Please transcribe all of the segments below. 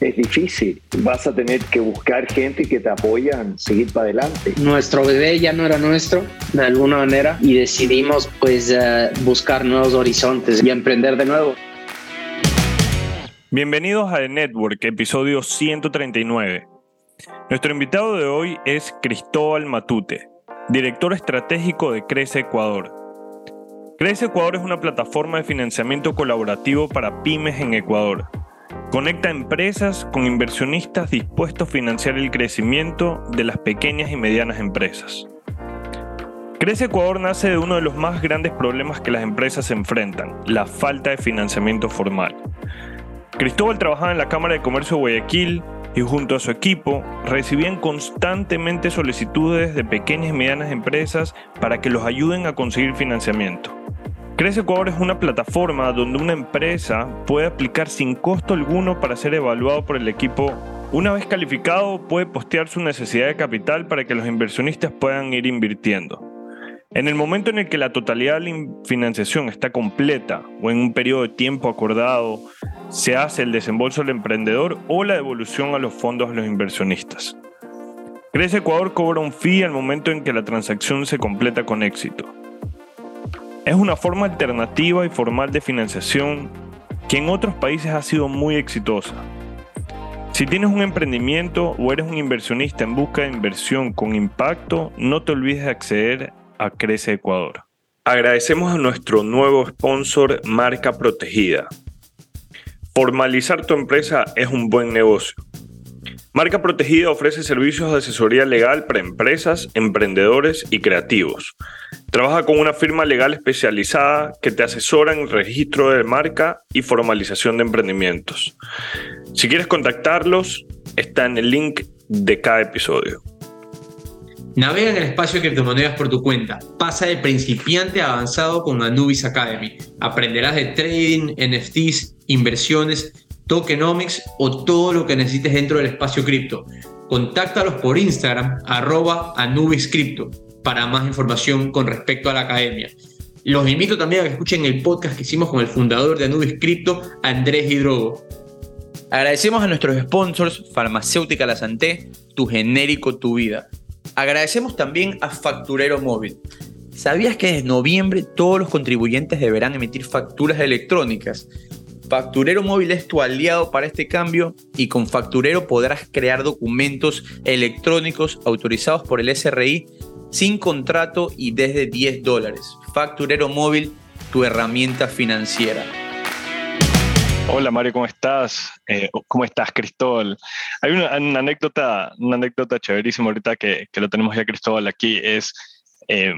es difícil. Vas a tener que buscar gente que te apoyan, seguir para adelante. Nuestro bebé ya no era nuestro, de alguna manera, y decidimos pues eh, buscar nuevos horizontes y emprender de nuevo. Bienvenidos a The Network, episodio 139. Nuestro invitado de hoy es Cristóbal Matute, director estratégico de Crece Ecuador. Crece Ecuador es una plataforma de financiamiento colaborativo para pymes en Ecuador Conecta empresas con inversionistas dispuestos a financiar el crecimiento de las pequeñas y medianas empresas. Crece Ecuador nace de uno de los más grandes problemas que las empresas enfrentan, la falta de financiamiento formal. Cristóbal trabajaba en la Cámara de Comercio de Guayaquil y junto a su equipo recibían constantemente solicitudes de pequeñas y medianas empresas para que los ayuden a conseguir financiamiento. Crece Ecuador es una plataforma donde una empresa puede aplicar sin costo alguno para ser evaluado por el equipo. Una vez calificado, puede postear su necesidad de capital para que los inversionistas puedan ir invirtiendo. En el momento en el que la totalidad de la financiación está completa o en un periodo de tiempo acordado, se hace el desembolso del emprendedor o la devolución a los fondos de los inversionistas. Crece Ecuador cobra un fee al momento en que la transacción se completa con éxito. Es una forma alternativa y formal de financiación que en otros países ha sido muy exitosa. Si tienes un emprendimiento o eres un inversionista en busca de inversión con impacto, no te olvides de acceder a Crece Ecuador. Agradecemos a nuestro nuevo sponsor Marca Protegida. Formalizar tu empresa es un buen negocio. Marca Protegida ofrece servicios de asesoría legal para empresas, emprendedores y creativos. Trabaja con una firma legal especializada que te asesora en registro de marca y formalización de emprendimientos. Si quieres contactarlos, está en el link de cada episodio. Navega en el espacio de criptomonedas por tu cuenta. Pasa de principiante a avanzado con Anubis Academy. Aprenderás de trading, NFTs, inversiones tokenomics o todo lo que necesites dentro del espacio cripto. Contáctalos por Instagram, arroba anubiscripto, para más información con respecto a la academia. Los invito también a que escuchen el podcast que hicimos con el fundador de Anubis Crypto, Andrés Hidrogo. Agradecemos a nuestros sponsors, Farmacéutica La Santé, Tu Genérico Tu Vida. Agradecemos también a Facturero Móvil. ¿Sabías que en noviembre todos los contribuyentes deberán emitir facturas electrónicas? Facturero Móvil es tu aliado para este cambio y con Facturero podrás crear documentos electrónicos autorizados por el SRI sin contrato y desde 10 dólares. Facturero Móvil, tu herramienta financiera. Hola Mario, ¿cómo estás? Eh, ¿Cómo estás, Cristóbal? Hay una, anécdota, una anécdota chéverísima ahorita que, que, lo tenemos ya Cristóbal aquí, es eh,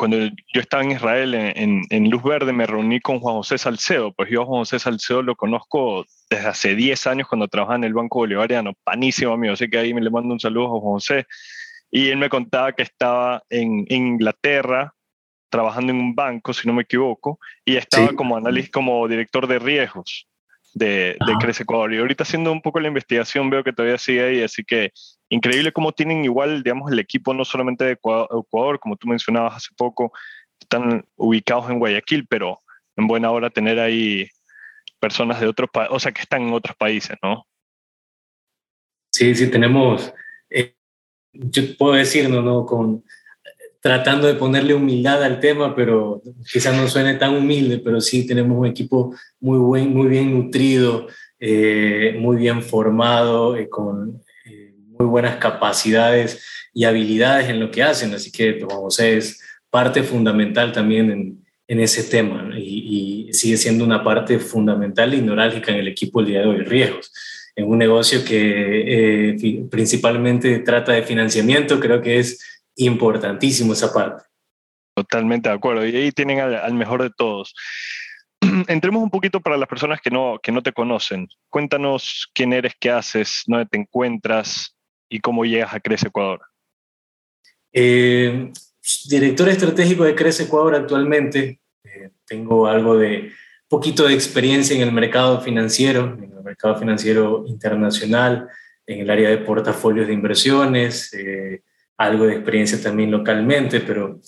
cuando yo estaba en Israel en, Luz Verde me reuní con Juan José Salcedo, pues yo a Juan José Salcedo lo conozco desde hace 10 años cuando trabajaba en el Banco Bolivariano, panísimo amigo, así que ahí me le mando un saludo a Juan José. Y él me contaba que estaba en, Inglaterra trabajando en un banco, si no me equivoco, y estaba como análisis, como director de riesgos de, de Crece Ecuador. Y ahorita haciendo un poco la investigación veo que todavía sigue ahí, así que increíble cómo tienen igual, digamos, el equipo no solamente de Ecuador, como tú mencionabas hace poco, están ubicados en Guayaquil, pero en buena hora tener ahí personas de otros países, o sea, que están en otros países, ¿no? Sí, sí, tenemos, eh, yo puedo decir, no, no, con tratando de ponerle humildad al tema, pero quizás no suene tan humilde, pero sí tenemos un equipo muy, buen, muy bien nutrido, eh, muy bien formado, eh, con muy buenas capacidades y habilidades en lo que hacen, así que Juan José es parte fundamental también en, en ese tema y, y, sigue siendo una parte fundamental y neurálgica en el equipo el día de hoy, riesgos. En un negocio que eh, principalmente trata de financiamiento, creo que es importantísimo esa parte. Totalmente de acuerdo. Y ahí tienen al, al mejor de todos. Entremos un poquito para las personas que no, que no te conocen. Cuéntanos quién eres, qué haces, dónde te encuentras, y cómo llegas a Crece Ecuador? Eh, director estratégico de Crece Ecuador actualmente. Eh, tengo algo de poquito de experiencia en el mercado financiero, en el mercado financiero internacional, en el área de portafolios de inversiones, eh, algo de experiencia también localmente, pero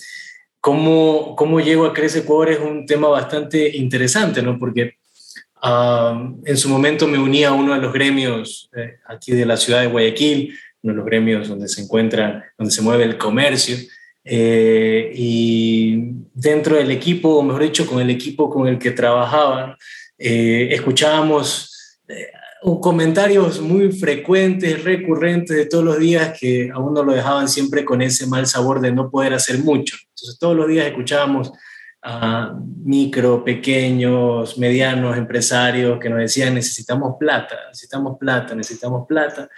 cómo, cómo llego a Crece Ecuador es un tema bastante interesante, ¿no? Porque en su momento me uní a uno de los gremios eh, aquí de la ciudad de Guayaquil, uno de los gremios donde se encuentra, donde se mueve el comercio. Eh, y dentro del equipo, o mejor dicho, con el equipo con el que trabajaba, eh, escuchábamos comentarios muy frecuentes, recurrentes de todos los días que a uno lo dejaban siempre con ese mal sabor de no poder hacer mucho. Entonces todos los días escuchábamos a micro, pequeños, medianos empresarios que nos decían necesitamos plata, necesitamos plata, necesitamos plata.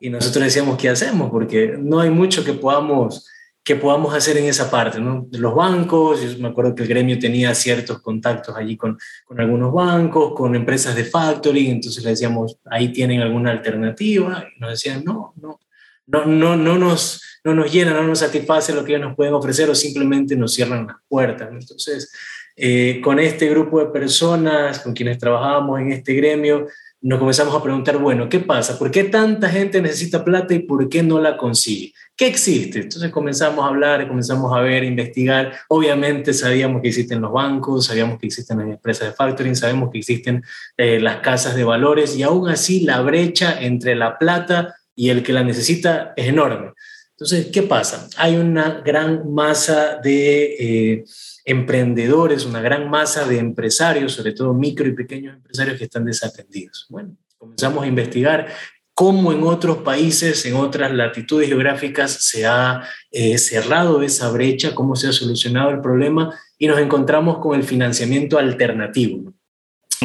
Y nosotros decíamos, ¿qué hacemos? Porque no hay mucho que podamos, que podamos hacer en esa parte. ¿no? Los bancos, yo me acuerdo que el gremio tenía ciertos contactos allí con, con algunos bancos, con empresas de factoring, entonces le decíamos, ahí tienen alguna alternativa. Y nos decían, no, no, no, no, no nos no nos llena, no nos satisface lo que ellos nos pueden ofrecer o simplemente nos cierran las puertas. Entonces, eh, con este grupo de personas con quienes trabajábamos en este gremio, nos comenzamos a preguntar, bueno, ¿qué pasa? ¿Por qué tanta gente necesita plata y por qué no la consigue? ¿Qué existe? Entonces comenzamos a hablar, comenzamos a ver, investigar. Obviamente sabíamos que existen los bancos, sabíamos que existen las empresas de factoring, sabemos que existen eh, las casas de valores y aún así la brecha entre la plata y el que la necesita es enorme. Entonces, ¿qué pasa? Hay una gran masa de eh, emprendedores, una gran masa de empresarios, sobre todo micro y pequeños empresarios que están desatendidos. Bueno, comenzamos a investigar cómo en otros países, en otras latitudes geográficas se ha eh, cerrado esa brecha, cómo se ha solucionado el problema y nos encontramos con el financiamiento alternativo,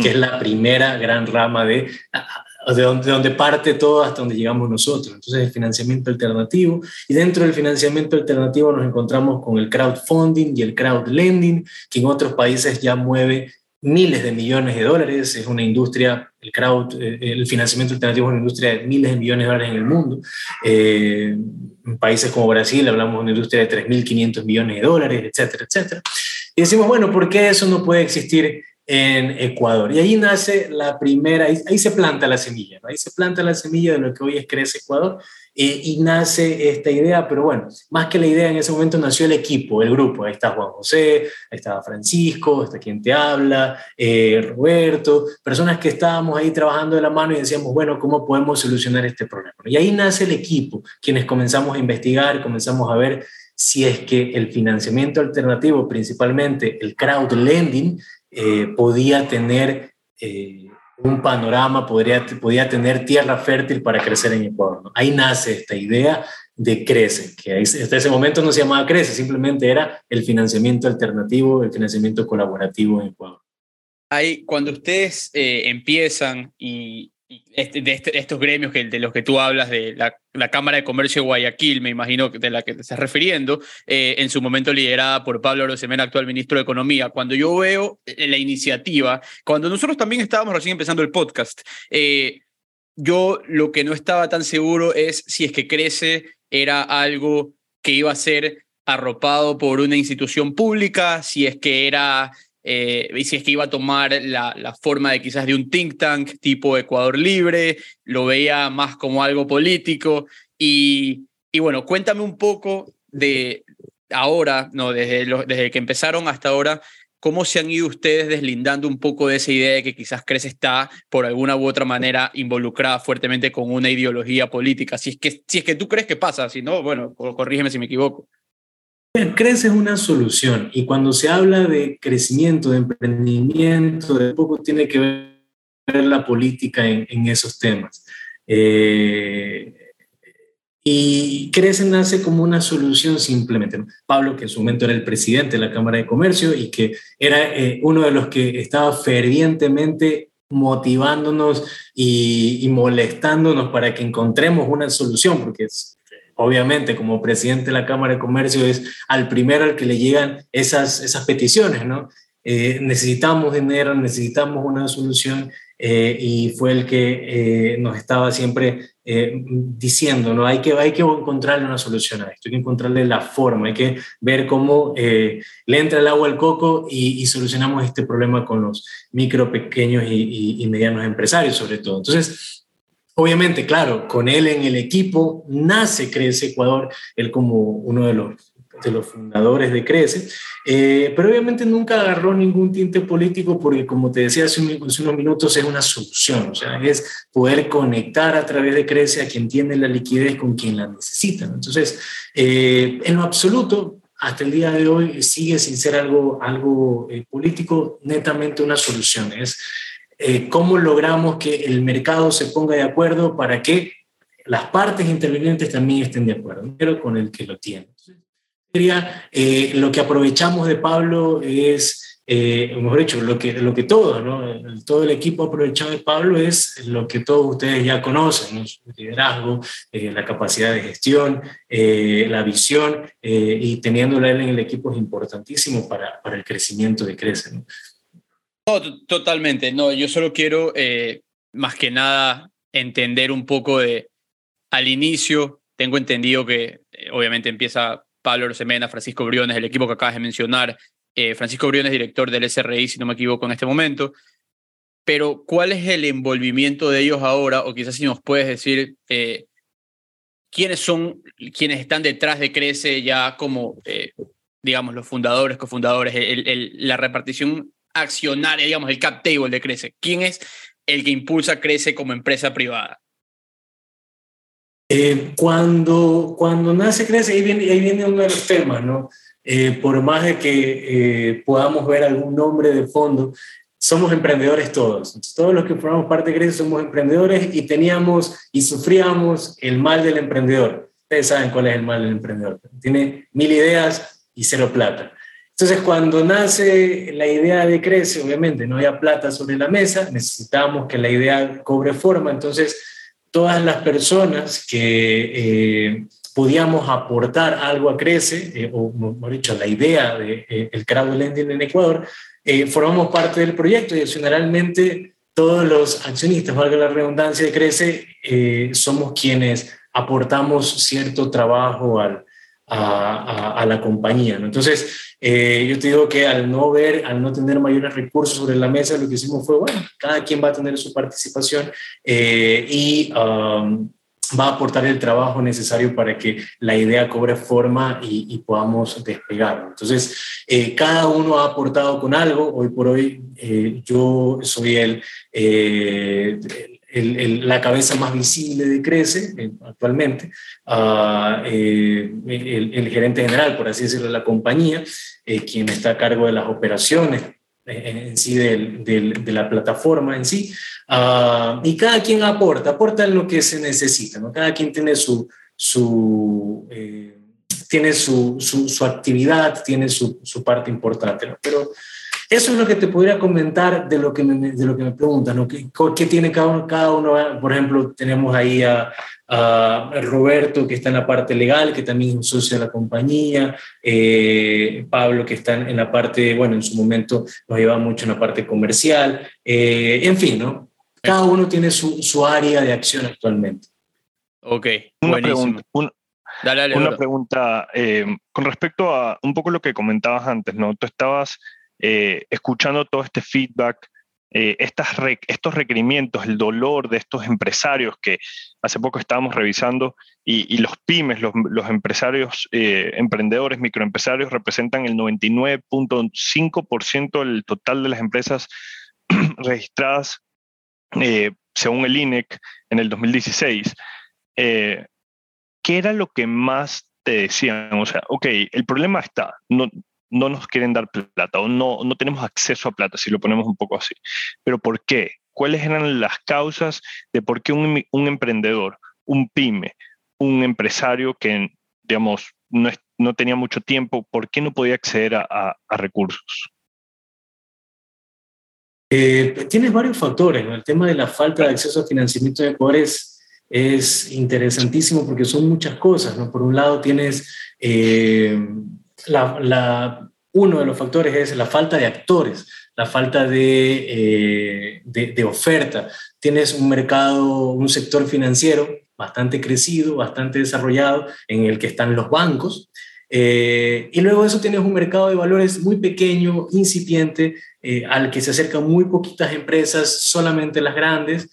que es la primera gran rama de de donde, parte todo hasta donde llegamos nosotros. Entonces, el financiamiento alternativo. Y dentro del financiamiento alternativo nos encontramos con el crowdfunding y el crowdlending, que en otros países ya mueve miles de millones de dólares. Es una industria, el crowd, eh, el financiamiento alternativo es una industria de miles de millones de dólares en el mundo. Eh, en países como Brasil hablamos de una industria de 3.500 millones de dólares, etcétera, etcétera. Y decimos, bueno, ¿por qué eso no puede existir en Ecuador. Y ahí nace la primera, ahí, se planta la semilla, ahí se planta la semilla de lo que hoy es Crece Ecuador eh, y nace esta idea, pero bueno, más que la idea en ese momento nació el equipo, el grupo, ahí está Juan José, ahí estaba Francisco, está quien te habla, eh, Roberto, personas que estábamos ahí trabajando de la mano y decíamos, bueno, ¿cómo podemos solucionar este problema? Y ahí nace el equipo, quienes comenzamos a investigar, comenzamos a ver si es que el financiamiento alternativo, principalmente el crowd lending, eh, podía tener eh, un panorama, podría, podía tener tierra fértil para crecer en Ecuador. Ahí nace esta idea de Crece, que hasta ese momento no se llamaba Crece, simplemente era el financiamiento alternativo, el financiamiento colaborativo en Ecuador. Ahí, cuando ustedes eh, empiezan y, este, de este, estos gremios que, de los que tú hablas, de la, Cámara de Comercio de Guayaquil, me imagino de la que te estás refiriendo, eh, en su momento liderada por Pablo Rosemena, actual ministro de Economía. Cuando yo veo eh, la iniciativa, cuando nosotros también estábamos recién empezando el podcast, eh, yo lo que no estaba tan seguro es si es que Crece era algo que iba a ser arropado por una institución pública, si es que era eh, y si es que iba a tomar la, forma de quizás de un think tank tipo Ecuador Libre, lo veía más como algo político. Y, bueno, cuéntame un poco de ahora, no, desde, desde que empezaron hasta ahora, ¿cómo se han ido ustedes deslindando un poco de esa idea de que quizás Crece está por alguna u otra manera involucrada fuertemente con una ideología política? Si es que, si es que tú crees que pasa, si no, bueno, corrígeme si me equivoco. Crece es una solución y cuando se habla de crecimiento, de emprendimiento, de poco tiene que ver la política en, esos temas. Eh, y Crece nace como una solución simplemente. Pablo, que en su momento era el presidente de la Cámara de Comercio y que era eh, uno de los que estaba fervientemente motivándonos y, y, molestándonos para que encontremos una solución, porque es, obviamente como presidente de la Cámara de Comercio es al primero al que le llegan esas, esas peticiones, ¿no? Eh, necesitamos dinero, necesitamos una solución eh, y fue el que eh, nos estaba siempre diciendo, ¿no? Hay que, hay que encontrarle una solución a esto, hay que encontrarle la forma, hay que ver cómo le entra el agua al coco y, solucionamos este problema con los micro, pequeños y, y medianos empresarios sobre todo. Entonces, obviamente, claro, con él en el equipo nace Crece Ecuador, él como uno de los de los fundadores de Crece, eh, pero obviamente nunca agarró ningún tinte político porque, como te decía hace, unos minutos, es una solución, o sea, es poder conectar a través de Crece a quien tiene la liquidez con quien la necesita. Entonces, eh, en lo absoluto, hasta el día de hoy sigue sin ser algo, algo eh, político, netamente una solución. Es cómo logramos que el mercado se ponga de acuerdo para que las partes intervinientes también estén de acuerdo, pero con el que lo tiene. Eh, lo que aprovechamos de Pablo es, eh, mejor dicho, lo que, lo que todo, ¿no? todo el equipo aprovechado de Pablo es lo que todos ustedes ya conocen, el liderazgo, eh, la capacidad de gestión, eh, la visión, y teniéndola él en el equipo es importantísimo para, para el crecimiento de Crece. ¿no? Totalmente, no, yo solo quiero más que nada entender un poco de, al inicio, tengo entendido que obviamente empieza Pablo Rosemena, Francisco Briones, el equipo que acabas de mencionar. Eh, Francisco Briones, director del SRI, si no me equivoco, en este momento. Pero, ¿cuál es el envolvimiento de ellos ahora? O quizás si nos puedes decir eh, quiénes son quienes están detrás de Crece ya como, eh, digamos, los fundadores, cofundadores, la repartición accionaria, digamos, el cap table de Crece. ¿Quién es el que impulsa Crece como empresa privada? Eh, cuando, cuando nace crece, ahí viene, ahí viene uno de los temas, ¿no? Eh, por más de que eh, podamos ver algún nombre de fondo, somos emprendedores todos. todos los que formamos parte de Crece somos emprendedores y teníamos y sufríamos el mal del emprendedor. Ustedes saben cuál es el mal del emprendedor. Tiene mil ideas y cero plata. Entonces, cuando nace la idea de Crece, obviamente no había plata sobre la mesa, necesitábamos que la idea cobre forma, entonces todas las personas que eh, podíamos aportar algo a Crece, eh, o mejor dicho, la idea del de, eh, crowdlending en Ecuador, formamos parte del proyecto. Y generalmente todos los accionistas, valga la redundancia de Crece, somos quienes aportamos cierto trabajo al, a, la compañía. ¿no? Entonces, eh, yo te digo que al no ver, al no tener mayores recursos sobre la mesa, lo que hicimos fue, bueno, cada quien va a tener su participación eh, y um, va a aportar el trabajo necesario para que la idea cobre forma y, podamos despegar. Entonces, eh, cada uno ha aportado con algo. Hoy por hoy, yo soy el la cabeza más visible de Crece eh, actualmente, uh, el, gerente general, por así decirlo, de la compañía, eh, quien está a cargo de las operaciones en sí de la plataforma en sí, ah, y cada quien aporta, aporta en lo que se necesita, ¿no? cada quien tiene su, su tiene su, su, actividad, tiene su, su parte importante, ¿no? pero eso es lo que te podría comentar de lo que me, de lo que me preguntan, ¿no? ¿Qué, ¿Qué, tiene cada uno, cada uno? Por ejemplo, tenemos ahí a, Roberto, que está en la parte legal, que también es un socio de la compañía, eh, Pablo, que está en la parte, bueno, en su momento nos lleva mucho en la parte comercial, eh, en fin, ¿no? Cada uno tiene su, su área de acción actualmente. Ok, una pregunta, una pregunta eh, con respecto a un poco lo que comentabas antes, ¿no? Tú estabas eh, escuchando todo este feedback, eh, estos requerimientos, el dolor de estos empresarios que hace poco estábamos revisando y, los pymes, los, empresarios, eh, emprendedores, microempresarios representan el 99.5% del total de las empresas registradas según el INEC en el 2016. ¿Qué era lo que más te decían? O sea, ok, el problema está, no, no nos quieren dar plata o no, no tenemos acceso a plata, si lo ponemos un poco así. Pero ¿por qué? ¿Cuáles eran las causas de por qué un, emprendedor, un pyme, un empresario que, digamos, no, no, tenía mucho tiempo, ¿por qué no podía acceder a, recursos? Eh, tienes varios factores. El tema de la falta de acceso a financiamiento de Ecuador es, interesantísimo porque son muchas cosas. ¿no? Por un lado tienes... Eh, uno de los factores es la falta de actores, la falta de, eh, de, oferta. Tienes un mercado, un sector financiero bastante crecido, bastante desarrollado, en el que están los bancos. Eh, y luego de eso tienes un mercado de valores muy pequeño, incipiente, eh, al que se acercan muy poquitas empresas, solamente las grandes.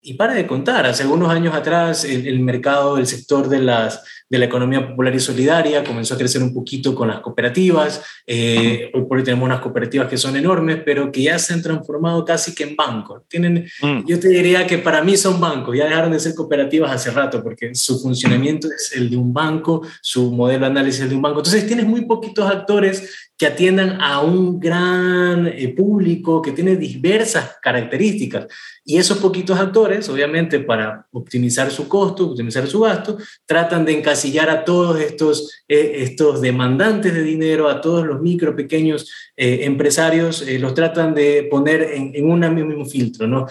Y para de contar, hace algunos años atrás el, el mercado, el sector de las de la economía popular y solidaria, comenzó a crecer un poquito con las cooperativas, eh, hoy por hoy tenemos unas cooperativas que son enormes, pero que ya se han transformado casi que en bancos. Tienen, mm. Yo te diría que para mí son bancos, ya dejaron de ser cooperativas hace rato, porque su funcionamiento es el de un banco, su modelo de análisis es de un banco. Entonces tienes muy poquitos actores que atiendan a un gran eh, público que tiene diversas características. Y esos poquitos actores, obviamente, para optimizar su costo, optimizar su gasto, tratan de encasillar a todos estos, eh, estos demandantes de dinero, a todos los micro, pequeños eh, empresarios, los tratan de poner en, en un mismo filtro, ¿no?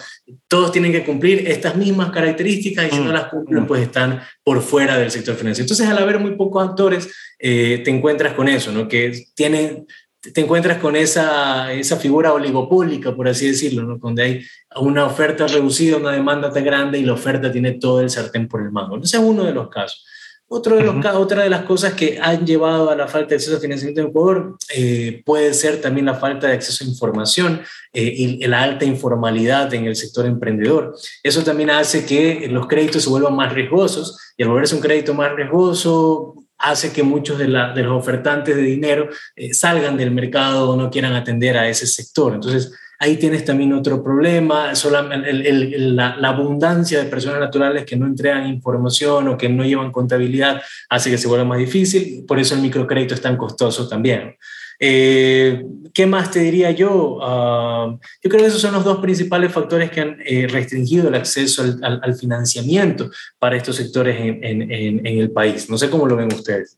Todos tienen que cumplir estas mismas características y si no mm. las cumplen, pues están por fuera del sector financiero. Entonces, al haber muy pocos actores, eh, te encuentras con eso, ¿no? Que tiene, te encuentras con esa, esa figura oligopólica, por así decirlo, ¿no? Donde hay una oferta reducida, una demanda tan grande y la oferta tiene todo el sartén por el mango. Ese es uno de los casos. Otro de los, Otra de las cosas que han llevado a la falta de acceso a financiamiento en Ecuador eh, puede ser también la falta de acceso a información eh, y la alta informalidad en el sector emprendedor. Eso también hace que los créditos se vuelvan más riesgosos y al volverse un crédito más riesgoso, hace que muchos de, los ofertantes de dinero eh, salgan del mercado o no quieran atender a ese sector. Entonces, ahí tienes también otro problema, la, abundancia de personas naturales que no entregan información o que no llevan contabilidad hace que se vuelva más difícil, por eso el microcrédito es tan costoso también. Eh, ¿Qué más te diría yo? Ah, yo creo que esos son los dos principales factores que han eh, restringido el acceso al, financiamiento para estos sectores en, el país. No sé cómo lo ven ustedes.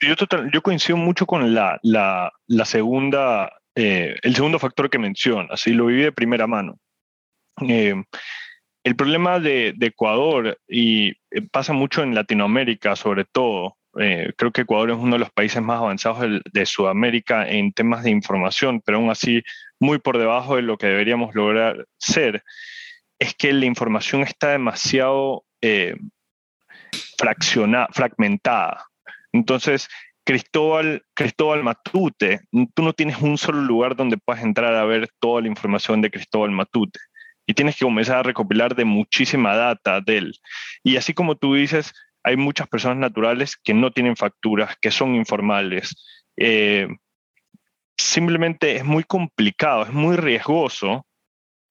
Yo, yo coincido mucho con la, segunda, eh, el segundo factor que mencionas, así lo viví de primera mano. el problema de, de Ecuador, y pasa mucho en Latinoamérica sobre todo, eh, creo que Ecuador es uno de los países más avanzados de, Sudamérica en temas de información, pero aún así muy por debajo de lo que deberíamos lograr ser, es que la información está demasiado eh, fragmentada. Entonces, Cristóbal, Cristóbal Matute, tú no tienes un solo lugar donde puedas entrar a ver toda la información de Cristóbal Matute. Y tienes que comenzar a recopilar de muchísima data de él. Y así como tú dices, hay muchas personas naturales que no tienen facturas, que son informales. Eh, simplemente es muy complicado, es muy riesgoso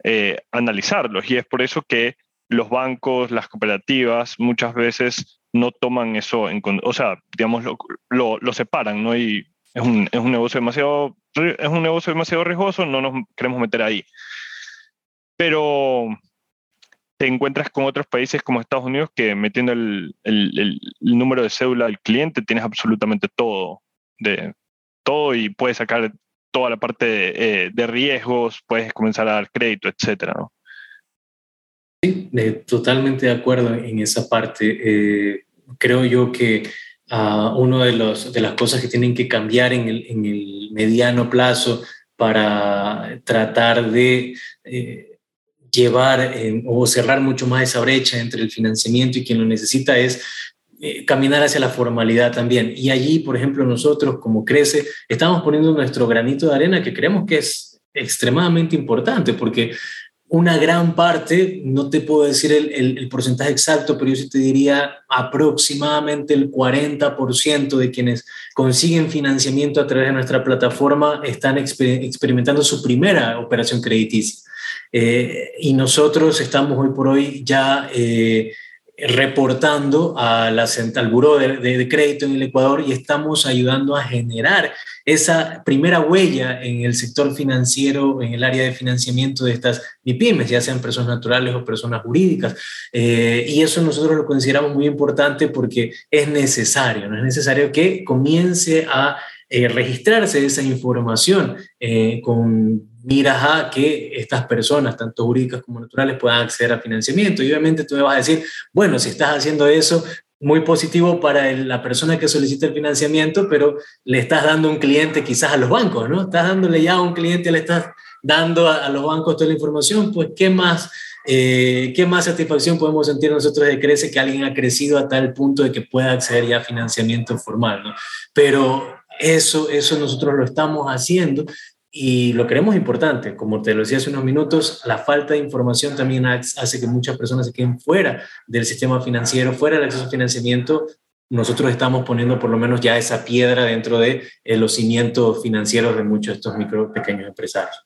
eh, analizarlos y es por eso que los bancos, las cooperativas muchas veces no toman eso en o sea, digamos, lo, lo, separan, ¿no? Y es un, es un, negocio demasiado, es un negocio demasiado riesgoso, no nos queremos meter ahí. Pero te encuentras con otros países como Estados Unidos que metiendo el, el, número de cédula del cliente tienes absolutamente todo, de, todo y puedes sacar toda la parte de, eh, riesgos, puedes comenzar a dar crédito, etcétera, ¿no? Sí, totalmente de acuerdo en esa parte. Eh, creo yo que uh, una de, los, de las cosas que tienen que cambiar en el, en el mediano plazo para tratar de eh, llevar eh, o cerrar mucho más esa brecha entre el financiamiento y quien lo necesita es eh, caminar hacia la formalidad también. Y allí, por ejemplo, nosotros como Crece, estamos poniendo nuestro granito de arena que creemos que es extremadamente importante porque una gran parte, no te puedo decir el, el, porcentaje exacto, pero yo sí te diría aproximadamente el 40% de quienes consiguen financiamiento a través de nuestra plataforma están experimentando su primera operación crediticia. Eh, y nosotros estamos hoy por hoy ya eh, reportando a la, al Buró de, Crédito en el Ecuador y estamos ayudando a generar esa primera huella en el sector financiero, en el área de financiamiento de estas MIPIMES, ya sean personas naturales o personas jurídicas. Eh, y eso nosotros lo consideramos muy importante porque es necesario, ¿no? es necesario que comience a registrarse esa información con miras a que estas personas, tanto jurídicas como naturales, puedan acceder a financiamiento. Y obviamente tú me vas a decir, bueno, si estás haciendo eso, muy positivo para el- la persona que solicita el financiamiento, pero le estás dando un cliente quizás a los bancos, ¿no? Estás dándole ya a un cliente, le estás dando a, a los bancos toda la información, pues ¿qué más, eh, ¿qué más satisfacción podemos sentir nosotros de Crece que alguien ha crecido a tal punto de que pueda acceder ya a financiamiento formal, ¿no? Pero eso, eso nosotros lo estamos haciendo y lo creemos importante. Como te lo decía hace unos minutos, la falta de información también hace que muchas personas se queden fuera del sistema financiero, fuera del acceso a financiamiento. Nosotros estamos poniendo por lo menos ya esa piedra dentro de eh, los cimientos financieros de muchos de estos micro pequeños empresarios.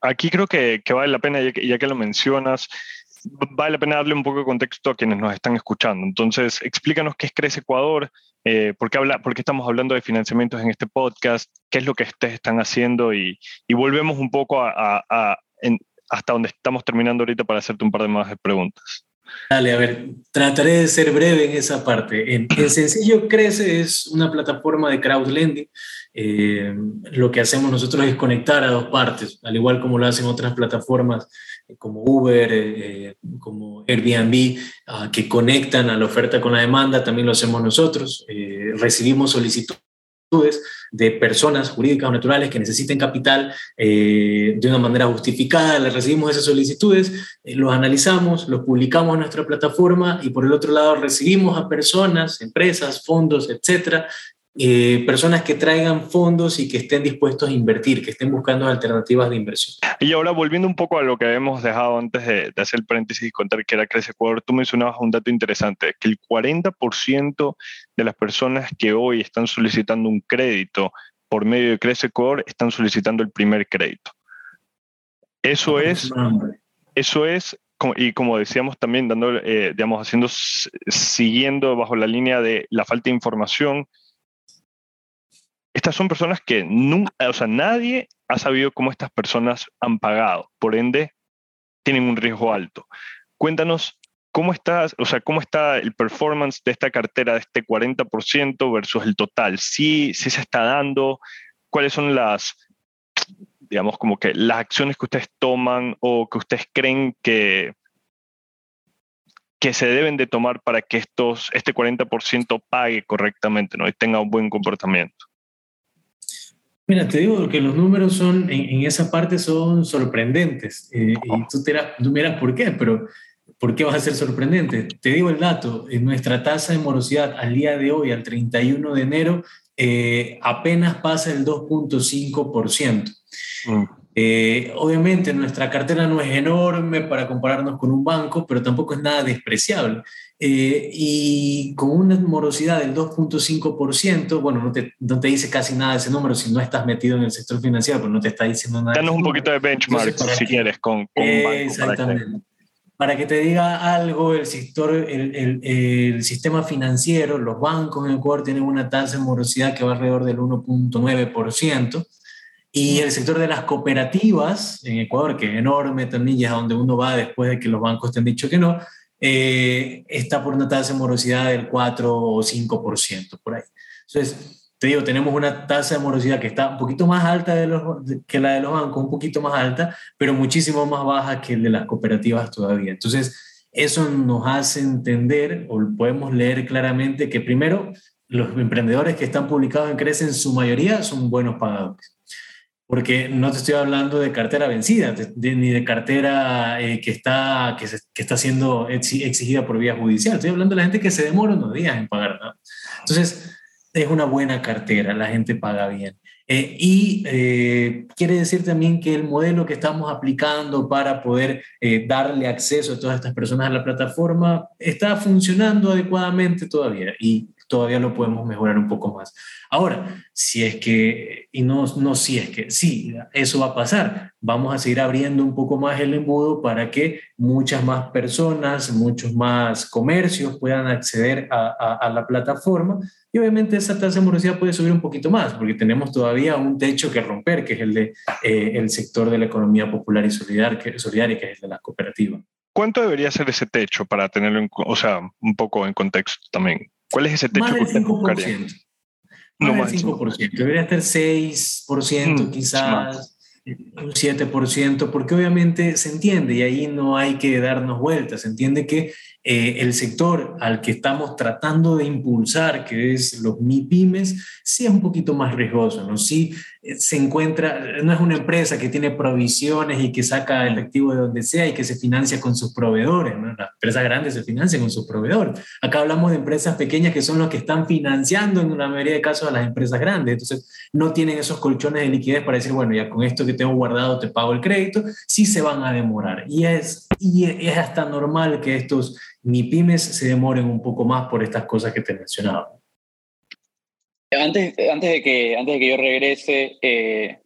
Aquí creo que, que vale la pena, ya que, ya que lo mencionas, vale la pena darle un poco de contexto a quienes nos están escuchando. Entonces, explícanos qué es Crece Ecuador, eh, por, qué habla, por estamos hablando de financiamientos en este podcast, qué es lo que ustedes están haciendo y, y volvemos un poco a, hasta donde estamos terminando ahorita para hacerte un par de más preguntas. Dale, a ver, trataré de ser breve en esa parte. En, en Sencillo Crece es una plataforma de crowdlending. Eh, lo que hacemos nosotros es conectar a dos partes, al igual como lo hacen otras plataformas como Uber, eh, como Airbnb, uh, que conectan a la oferta con la demanda, también lo hacemos nosotros. Eh, recibimos solicitudes de personas jurídicas o naturales que necesiten capital eh, de una manera justificada, les recibimos esas solicitudes, eh, los analizamos, los publicamos en nuestra plataforma y por el otro lado recibimos a personas, empresas, fondos, etcétera, eh, personas que traigan fondos y que estén dispuestos a invertir, que estén buscando alternativas de inversión. Y ahora volviendo un poco a lo que habíamos dejado antes de, de hacer el paréntesis y contar que era Crece Ecuador, tú mencionabas un dato interesante, que el 40% de las personas que hoy están solicitando un crédito por medio de Crece Ecuador están solicitando el primer crédito. Eso es, eso es y como decíamos también, dando, eh, digamos, haciendo, siguiendo bajo la línea de la falta de información, estas son personas que nunca, o sea, nadie ha sabido cómo estas personas han pagado, por ende, tienen un riesgo alto. Cuéntanos cómo está, o sea, cómo está el performance de esta cartera de este 40% versus el total. Sí, sí se está dando, cuáles son las, digamos, como que las acciones que ustedes toman o que ustedes creen que, que se deben de tomar para que estos, este 40% pague correctamente ¿no? y tenga un buen comportamiento. Mira, te digo que los números son, en, esa parte son sorprendentes. Eh, y tú, te miras por qué, pero ¿por qué vas a ser sorprendente? Te digo el dato, nuestra tasa de morosidad al día de hoy, al 31 de enero, eh, apenas pasa el 2.5%. Mm. Eh, obviamente nuestra cartera no es enorme para compararnos con un banco, pero tampoco es nada despreciable. Eh, y con una morosidad del 2.5%, bueno, no te, no te, dice casi nada de ese número si no estás metido en el sector financiero, pero no te está diciendo nada. Danos un poquito de benchmark, Entonces, si que, quieres, con, con eh, un banco. Exactamente. Para que, para que, te diga algo, el, sector, el, el, el, sistema financiero, los bancos en Ecuador tienen una tasa de morosidad que va alrededor del 1.9%. Y el sector de las cooperativas en Ecuador, que es enorme también y es donde uno va después de que los bancos te han dicho que no, eh, está por una tasa de morosidad del 4 o 5% por ahí. Entonces, te digo, tenemos una tasa de morosidad que está un poquito más alta de los, que la de los bancos, un poquito más alta, pero muchísimo más baja que el de las cooperativas todavía. Entonces, eso nos hace entender, o podemos leer claramente, que primero, los emprendedores que están publicados en Crece en su mayoría son buenos pagadores porque no te estoy hablando de cartera vencida, de, de, ni de cartera eh, que, está, que, se, que, está siendo exigida por vía judicial. Estoy hablando de la gente que se demora unos días en pagar. ¿no? Entonces, es una buena cartera, la gente paga bien. Eh, y eh, quiere decir también que el modelo que estamos aplicando para poder eh, darle acceso a todas estas personas a la plataforma está funcionando adecuadamente todavía y todavía lo podemos mejorar un poco más. Ahora, si es que, y no, no si es que, sí, eso va a pasar, vamos a seguir abriendo un poco más el embudo para que muchas más personas, muchos más comercios puedan acceder a, a, a la plataforma y obviamente esa tasa de morosidad puede subir un poquito más porque tenemos todavía un techo que romper, que es el de eh, el sector de la economía popular y solidaria, que, solidaria, que es el de las cooperativas. ¿Cuánto debería ser ese techo para tenerlo, en, o sea, un poco en contexto también? ¿Cuál es ese techo más que usted buscaría? No más del 5%. Debería estar 6% mm, quizás, un 7%, porque obviamente se entiende y ahí no hay que darnos vueltas. Se entiende que eh, el sector al que estamos tratando de impulsar, que es los MIPIMES, sí es un poquito más riesgoso, ¿no? Sí eh, se encuentra, no es una empresa que tiene provisiones y que saca efectivo de donde sea y que se financia con sus proveedores, ¿no? Las empresas grandes se financian con sus proveedores. Acá hablamos de empresas pequeñas que son los que están financiando en una mayoría de casos a las empresas grandes, entonces no tienen esos colchones de liquidez para decir, bueno, ya con esto que tengo guardado te pago el crédito, sí se van a demorar. Y es, y es hasta normal que estos ni pymes se demoren un poco más por estas cosas que te mencionaba. Antes, antes, de, que, antes de que yo regrese, eh,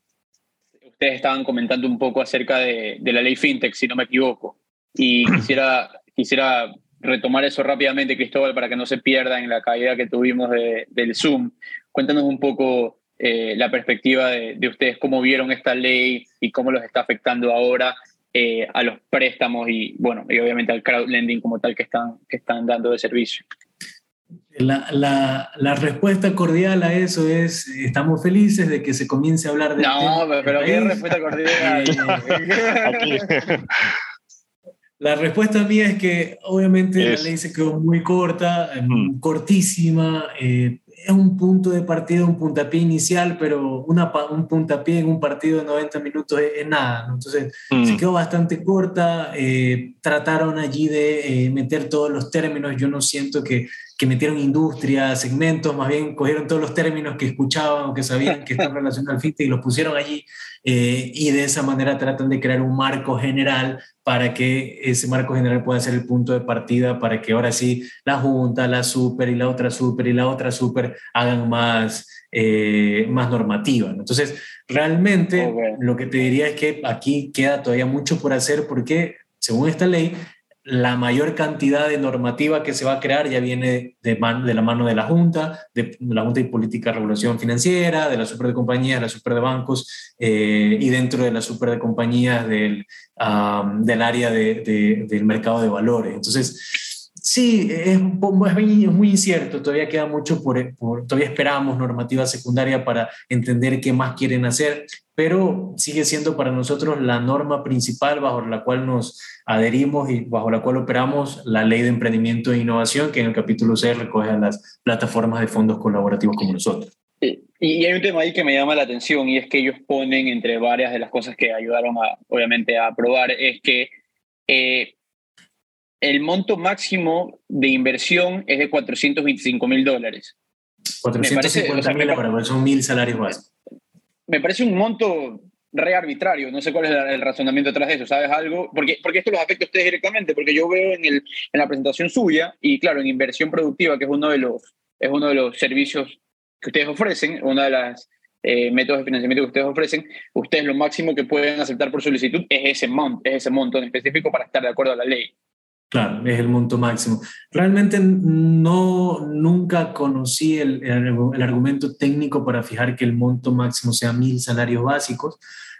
ustedes estaban comentando un poco acerca de, de, la ley FinTech, si no me equivoco, y quisiera, quisiera retomar eso rápidamente, Cristóbal, para que no se pierda en la caída que tuvimos de, del Zoom. Cuéntanos un poco eh, la perspectiva de, de, ustedes, cómo vieron esta ley y cómo los está afectando ahora eh, a los préstamos y, bueno, y obviamente al crowdlending como tal que están, que están dando de servicio. La, la, la, respuesta cordial a eso es, estamos felices de que se comience a hablar de... No, pero ¿qué respuesta cordial? la respuesta mía es que obviamente la ley se quedó muy corta, mm. cortísima, eh, es un punto de partida, un puntapié inicial, pero una, un puntapié en un partido de 90 minutos es, nada. Entonces, se mm. quedó bastante corta. Eh, trataron allí de eh, meter todos los términos. Yo no siento que, que metieron industria, segmentos, más bien cogieron todos los términos que escuchaban o que sabían que estaban relacionados al fintech y los pusieron allí. Eh, y de esa manera tratan de crear un marco general para que ese marco general pueda ser el punto de partida para que ahora sí la Junta, la Super y la otra Super y la otra Super hagan más, eh, más normativa. Entonces, realmente lo que te diría es que aquí queda todavía mucho por hacer porque, según esta ley, la mayor cantidad de normativa que se va a crear ya viene de, la mano de la Junta, de, la Junta de Política de Regulación Financiera, de la super de compañías, de la super de bancos eh, y dentro de la super de compañías del, del área de, del mercado de valores. Entonces, sí, es, es muy incierto, todavía queda mucho por, por, todavía esperamos normativa secundaria para entender qué más quieren hacer, pero sigue siendo para nosotros la norma principal bajo la cual nos adherimos y bajo la cual operamos la ley de emprendimiento e innovación, que en el capítulo 6 recoge a las plataformas de fondos colaborativos como nosotros. Y hay un tema ahí que me llama la atención y es que ellos ponen entre varias de las cosas que ayudaron a, obviamente a aprobar, es que eh, el monto máximo de inversión es de 425 mil dólares. 450 mil son mil salarios básicos. Me parece un monto re arbitrario, no sé cuál es el razonamiento detrás de eso, ¿sabes algo? Porque, porque esto los afecta a ustedes directamente, porque yo veo en, el, en la presentación suya, y claro, en inversión productiva, que es uno de los, es uno de los servicios que ustedes ofrecen, uno de los eh, métodos de financiamiento que ustedes ofrecen, ustedes lo máximo que pueden aceptar por solicitud es ese, monto, es ese monto en específico para estar de acuerdo a la ley. Claro, es el monto máximo. Realmente no, nunca conocí el, el, argumento técnico para fijar que el monto máximo sea mil salarios básicos.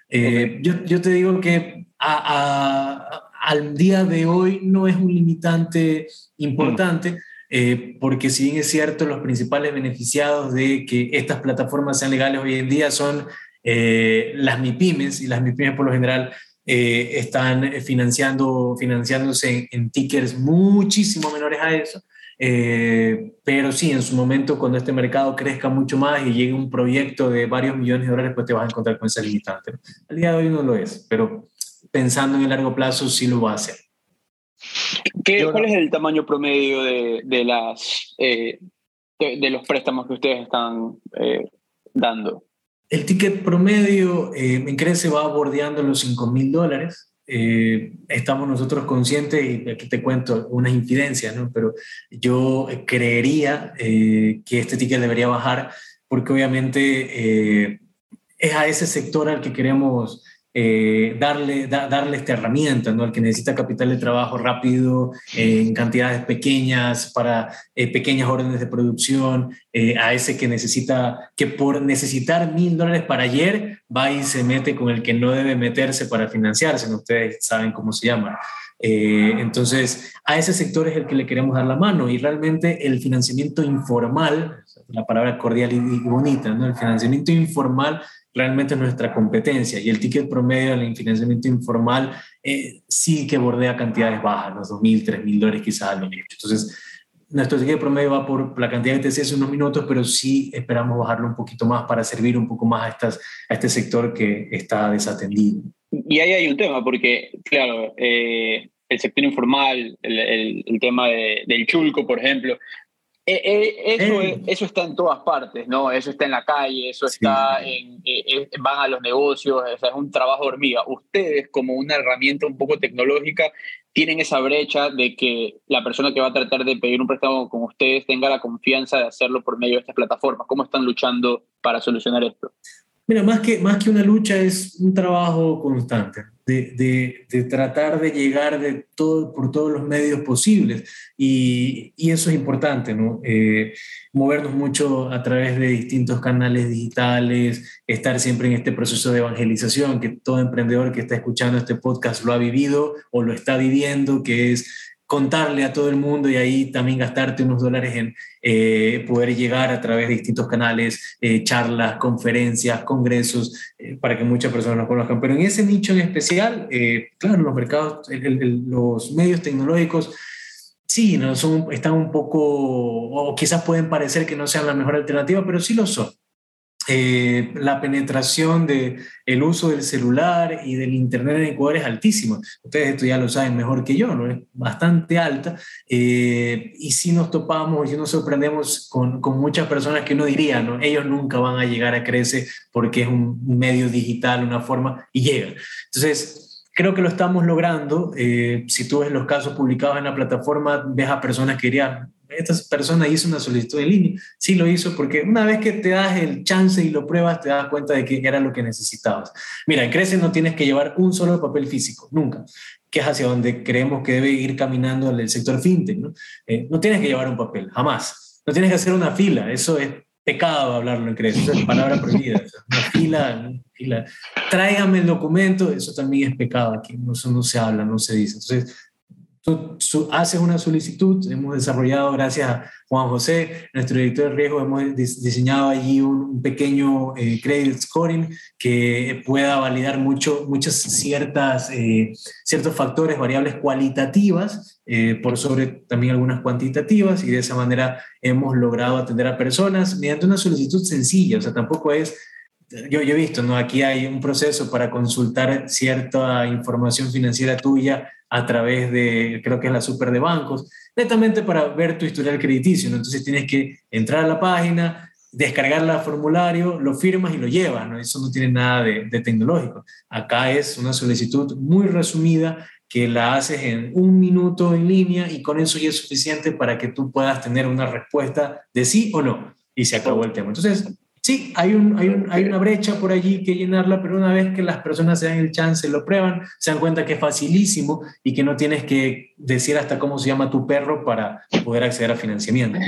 Eh, yo, yo, te digo que al día de hoy no es un limitante importante. Mm. Eh, porque si bien es cierto, los principales beneficiados de que estas plataformas sean legales hoy en día son eh, las MIPIMES, y las MIPIMES por lo general eh, están financiando, financiándose en, tickers muchísimo menores a eso. pero sí, en su momento, cuando este mercado crezca mucho más y llegue un proyecto de varios millones de dólares, pues te vas a encontrar con esa limitante. Al día de hoy no lo es, pero pensando en el largo plazo sí lo va a hacer. ¿Cuál es el tamaño promedio de, de las, eh, de, los préstamos que ustedes están eh, dando? El ticket promedio eh, en Crece va bordeando los 5 mil dólares. estamos nosotros conscientes, y aquí te cuento una infidencia, ¿no? pero yo creería que este ticket debería bajar porque obviamente es a ese sector al que queremos eh, darle, darle esta herramienta, ¿no? Al que necesita capital de trabajo rápido, en cantidades pequeñas, para eh, pequeñas órdenes de producción, eh, a ese que necesita, que por necesitar mil dólares para ayer, va y se mete con el que no debe meterse para financiarse, ¿no? Ustedes saben cómo se llama. Eh, entonces, a ese sector es el que le queremos dar la mano y realmente el financiamiento informal, la palabra cordial y, bonita, ¿no? El financiamiento informal realmente es nuestra competencia y el ticket promedio del financiamiento informal eh, sí que bordea cantidades bajas, los 2.000, 3.000 dólares quizás al inicio. Entonces, nuestro ticket promedio va por la cantidad de TCs en unos minutos, pero sí esperamos bajarlo un poquito más para servir un poco más a, estas, a este sector que está desatendido. Y ahí hay un tema, porque, claro, eh, el sector informal, el, el, tema del chulco, por ejemplo, eh, eh, eso, eso, está en todas partes, ¿no? Eso está en la calle, eso está en, van a los negocios, es un trabajo hormiga. Ustedes, como una herramienta un poco tecnológica, tienen esa brecha de que la persona que va a tratar de pedir un préstamo con ustedes tenga la confianza de hacerlo por medio de estas plataformas. ¿Cómo están luchando para solucionar esto? Mira, más que, más que una lucha es un trabajo constante de, de, tratar de llegar de todo, por todos los medios posibles y, y eso es importante, ¿no? Eh, movernos mucho a través de distintos canales digitales, estar siempre en este proceso de evangelización que todo emprendedor que está escuchando este podcast lo ha vivido o lo está viviendo, que es contarle a todo el mundo y ahí también gastarte unos dólares en eh, poder llegar a través de distintos canales, eh, charlas, conferencias, congresos, eh, para que muchas personas nos conozcan. Pero en ese nicho en especial, claro, los mercados, los medios tecnológicos, sí, no son, están un poco, o quizás pueden parecer que no sean la mejor alternativa, pero sí lo son. Eh, la penetración del el uso del celular y del Internet en Ecuador es altísima. Ustedes esto ya lo saben mejor que yo, ¿no? Es bastante alta. Eh, y si nos topamos y nos sorprendemos con, con, muchas personas que uno diría, ¿no? Ellos nunca van a llegar a crecer porque es un medio digital, una forma, y llegan. Entonces, creo que lo estamos logrando. Eh, si tú ves los casos publicados en la plataforma, ves a personas que dirían, esta persona hizo una solicitud en línea. Sí lo hizo porque una vez que te das el chance y lo pruebas, te das cuenta de que era lo que necesitabas. Mira, en Crece no tienes que llevar un solo papel físico, nunca, que es hacia donde creemos que debe ir caminando el sector fintech. ¿no? Eh, no tienes que llevar un papel, jamás. No tienes que hacer una fila, eso es pecado hablarlo en Crece, eso es palabra prohibida. Una fila, una fila. Tráigame el documento, eso también es pecado aquí, no se habla, no se dice. Entonces, Tú haces una solicitud, hemos desarrollado, gracias a Juan José, nuestro director de riesgo, hemos diseñado allí un, pequeño eh, credit scoring que pueda validar mucho, muchas ciertas, eh, ciertos factores, variables cualitativas, eh, por sobre también algunas cuantitativas, y de esa manera hemos logrado atender a personas mediante una solicitud sencilla, o sea, tampoco es yo, he visto, ¿no? Aquí hay un proceso para consultar cierta información financiera tuya a través de, creo que es la super de bancos, netamente para ver tu historial crediticio. ¿no? Entonces tienes que entrar a la página, descargar el formulario, lo firmas y lo llevas. ¿no? Eso no tiene nada de, de tecnológico. Acá es una solicitud muy resumida que la haces en un minuto en línea y con eso ya es suficiente para que tú puedas tener una respuesta de sí o no. Y se acabó el tema. Entonces, Sí, hay, un, hay, un, hay, una brecha por allí que llenarla, pero una vez que las personas se dan el chance, lo prueban, se dan cuenta que es facilísimo y que no tienes que decir hasta cómo se llama tu perro para poder acceder a financiamiento.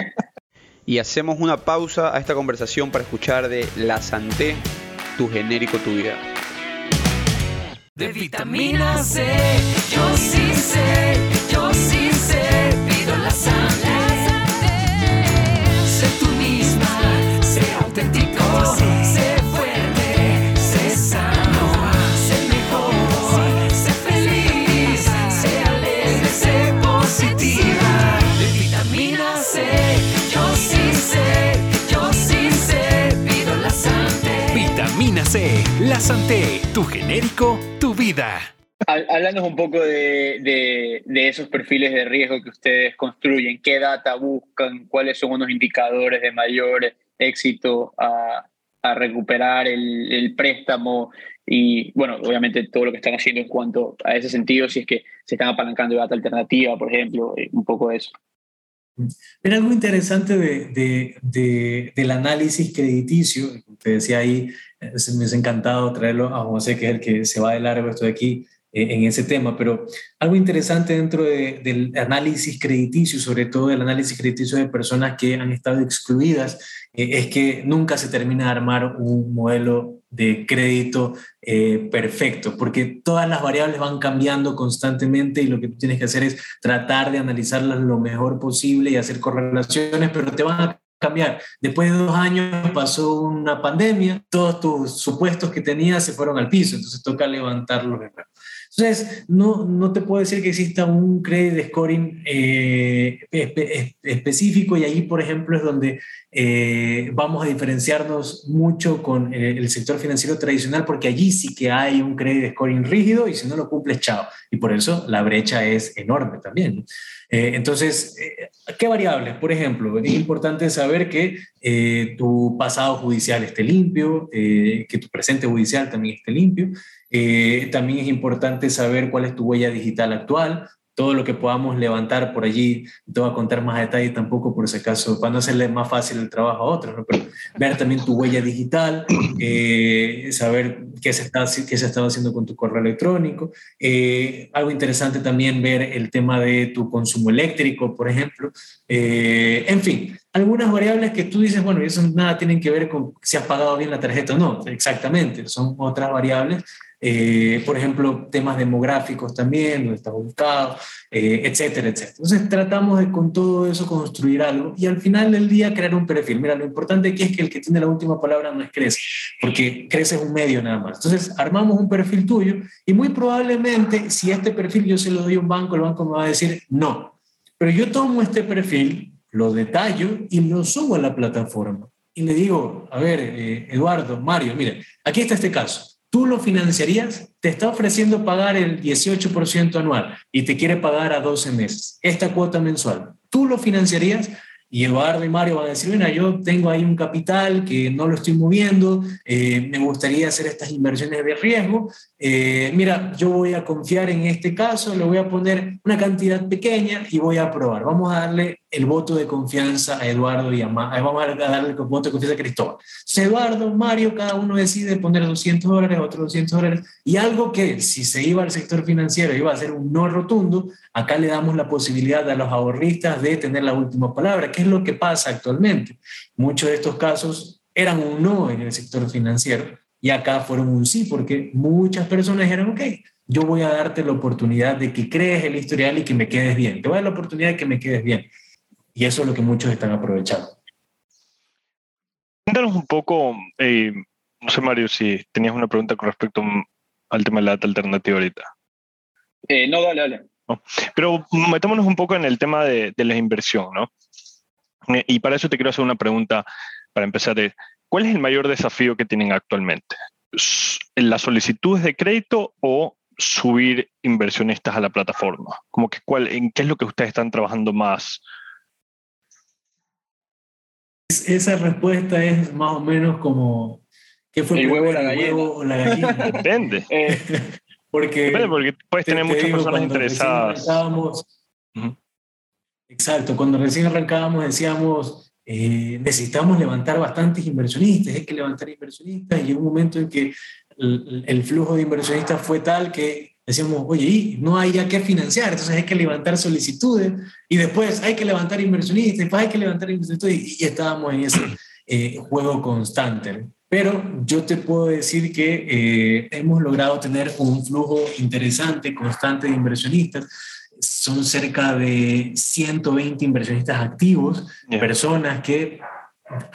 Y hacemos una pausa a esta conversación para escuchar de La Santé, tu genérico, tu vida. De vitamina C, yo sí sé, yo sí sé, pido la Santé. La Santé, tu genérico, tu vida. Hablando un poco de, de, esos perfiles de riesgo que ustedes construyen, qué data buscan, cuáles son unos indicadores de mayor éxito a, a recuperar el, el, préstamo y, bueno, obviamente todo lo que están haciendo en cuanto a ese sentido, si es que se están apalancando de data alternativa, por ejemplo, eh, un poco de eso. Pero algo interesante de, de, del análisis crediticio, te decía ahí, me ha encantado traerlo a José, que es el que se va de largo, estoy aquí eh, en ese tema, pero algo interesante dentro del análisis crediticio, sobre todo el análisis crediticio de personas que han estado excluidas, eh, es que nunca se termina de armar un modelo de crédito eh, perfecto, porque todas las variables van cambiando constantemente y lo que tú tienes que hacer es tratar de analizarlas lo mejor posible y hacer correlaciones, pero te van a cambiar. Después de dos años pasó una pandemia, todos tus supuestos que tenías se fueron al piso, entonces toca levantarlos. Entonces, no, no te puedo decir que exista un credit scoring eh, espe- específico y ahí, por ejemplo, es donde eh, vamos a diferenciarnos mucho con eh, el sector financiero tradicional porque allí sí que hay un credit scoring rígido y si no lo cumples, chao. Y por eso la brecha es enorme también. Eh, entonces, ¿qué variables? Por ejemplo, es importante saber que tu pasado judicial esté limpio, que tu presente judicial también esté limpio. Eh, también es importante saber cuál es tu huella digital actual, todo lo que podamos levantar por allí. Te voy a contar más detalles tampoco por ese caso, para no hacerle más fácil el trabajo a otros, ¿no? pero ver también tu huella digital, eh, saber qué se, está, qué se estaba haciendo con tu correo electrónico. Eh, algo interesante también ver el tema de tu consumo eléctrico, por ejemplo. Eh, en fin, algunas variables que tú dices, bueno, eso nada tienen que ver con si has pagado bien la tarjeta o no, exactamente, son otras variables. Eh, por ejemplo, temas demográficos también, donde estás ubicado, eh, etcétera, etcétera. Entonces tratamos de con todo eso construir algo y al final del día crear un perfil. Mira, lo importante aquí es que el que tiene la última palabra no es crece, porque crece es un medio nada más. Entonces armamos un perfil tuyo y muy probablemente si este perfil yo se lo doy a un banco, el banco me va a decir no. Pero yo tomo este perfil, lo detallo y lo subo a la plataforma. Y le digo, a ver, eh, Eduardo, Mario, mire, aquí está este caso. ¿Tú lo financiarías? Te está ofreciendo pagar el 18% anual y te quiere pagar a 12 meses, esta cuota mensual. ¿Tú lo financiarías? Y Eduardo y Mario van a decir, bueno, yo tengo ahí un capital que no lo estoy moviendo, eh, me gustaría hacer estas inversiones de riesgo. Eh, mira, yo voy a confiar en este caso, le voy a poner una cantidad pequeña y voy a aprobar. Vamos a darle el voto de confianza a Eduardo y a Mario. Vamos a darle el voto de confianza a Cristóbal. Entonces, Eduardo, Mario, cada uno decide poner 200 dólares, otro 200 dólares. Y algo que si se iba al sector financiero iba a ser un no rotundo, acá le damos la posibilidad a los ahorristas de tener la última palabra, que es lo que pasa actualmente. Muchos de estos casos eran un no en el sector financiero y acá fueron un sí, porque muchas personas dijeron, ok, yo voy a darte la oportunidad de que crees el historial y que me quedes bien. Te voy a dar la oportunidad de que me quedes bien. Y eso es lo que muchos están aprovechando. Cuéntanos un poco, eh, no sé Mario, si tenías una pregunta con respecto al tema de la data alternativa ahorita. Eh, no, dale, dale. Pero metámonos un poco en el tema de, de la inversión, ¿no? Eh, Y para eso te quiero hacer una pregunta para empezar. De, ¿Cuál es el mayor desafío que tienen actualmente? ¿Las solicitudes de crédito o subir inversionistas a la plataforma? Como que cuál, ¿En qué es lo que ustedes están trabajando más? Es- Esa respuesta es más o menos como, ¿qué fue El huevo la gallina. huevo o la gallina? Depende. Eh, Porque, Depende porque puedes te- tener te muchas digo, personas interesadas. Exacto, cuando recién arrancábamos decíamos, eh, necesitamos levantar bastantes inversionistas, hay que levantar inversionistas, y llegó un momento en que el, el flujo de inversionistas fue tal que decíamos, oye, y no hay ya que financiar, entonces hay que levantar solicitudes, y después hay que levantar inversionistas, y después hay que levantar inversionistas, y, y estábamos en ese eh, juego constante. Pero yo te puedo decir que eh, hemos logrado tener un flujo interesante, constante de inversionistas. Son cerca de 120 inversionistas activos, personas que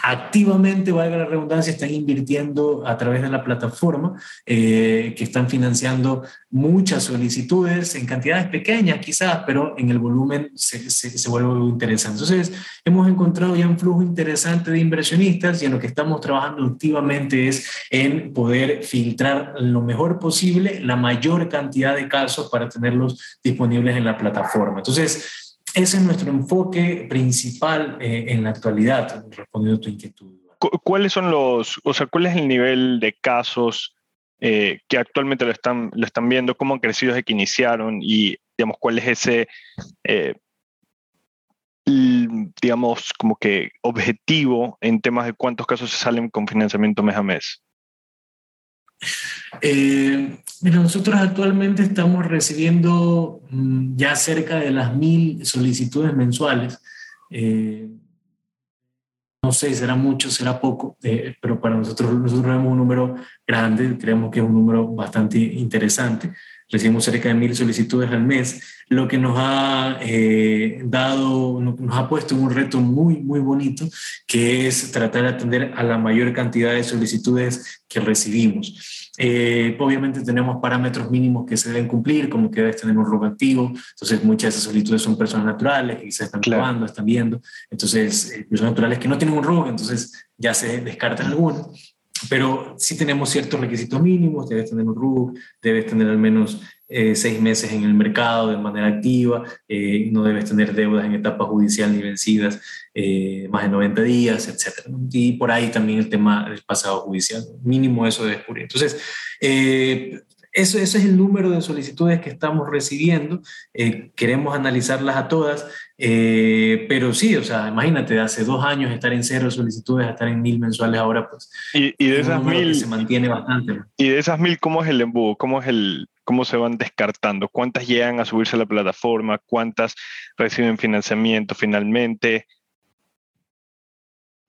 activamente, valga la redundancia, están invirtiendo a través de la plataforma, eh, que están financiando muchas solicitudes en cantidades pequeñas quizás, pero en el volumen se, se, se vuelve interesante. Entonces, hemos encontrado ya un flujo interesante de inversionistas y en lo que estamos trabajando activamente es en poder filtrar lo mejor posible la mayor cantidad de casos para tenerlos disponibles en la plataforma. Entonces, ese es nuestro enfoque principal eh, en la actualidad, respondiendo a tu inquietud. Cu- ¿Cuáles son los, o sea, cuál es el nivel de casos eh, que actualmente lo están, lo están viendo? ¿Cómo han crecido desde que iniciaron? Y, digamos, cuál es ese, eh, digamos, como que objetivo en temas de cuántos casos se salen con financiamiento mes a mes? Eh, mira, nosotros actualmente estamos recibiendo mm, ya cerca de las mil solicitudes mensuales. Eh, no sé, será mucho, será poco, eh, pero para nosotros, nosotros vemos un número grande, creemos que es un número bastante interesante. Recibimos cerca de mil solicitudes al mes, lo que nos ha eh, dado, nos ha puesto un reto muy, muy bonito, que es tratar de atender a la mayor cantidad de solicitudes que recibimos. Eh, obviamente tenemos parámetros mínimos que se deben cumplir, como que debes tener un robo activo, entonces muchas de esas solicitudes son personas naturales que se están probando, están viendo, entonces eh, personas naturales que no tienen un robo, entonces ya se descartan algunos, pero sí tenemos ciertos requisitos mínimos, debes tener un RUC, debes tener al menos eh, seis meses en el mercado de manera activa, eh, no debes tener deudas en etapa judicial ni vencidas eh, más de 90 días, etc. Y por ahí también el tema del pasado judicial, mínimo eso debes cubrir. Entonces, eso, ese es el número de solicitudes que estamos recibiendo. queremos analizarlas a todas, pero sí, o sea, imagínate, hace dos años estar en cero solicitudes, estar en mil mensuales ahora, pues. Y, y de esas mil. se mantiene bastante. Y de esas mil, ¿cómo es el embudo? ¿Cómo es el, cómo se van descartando, cuántas llegan a subirse a la plataforma, cuántas reciben financiamiento finalmente.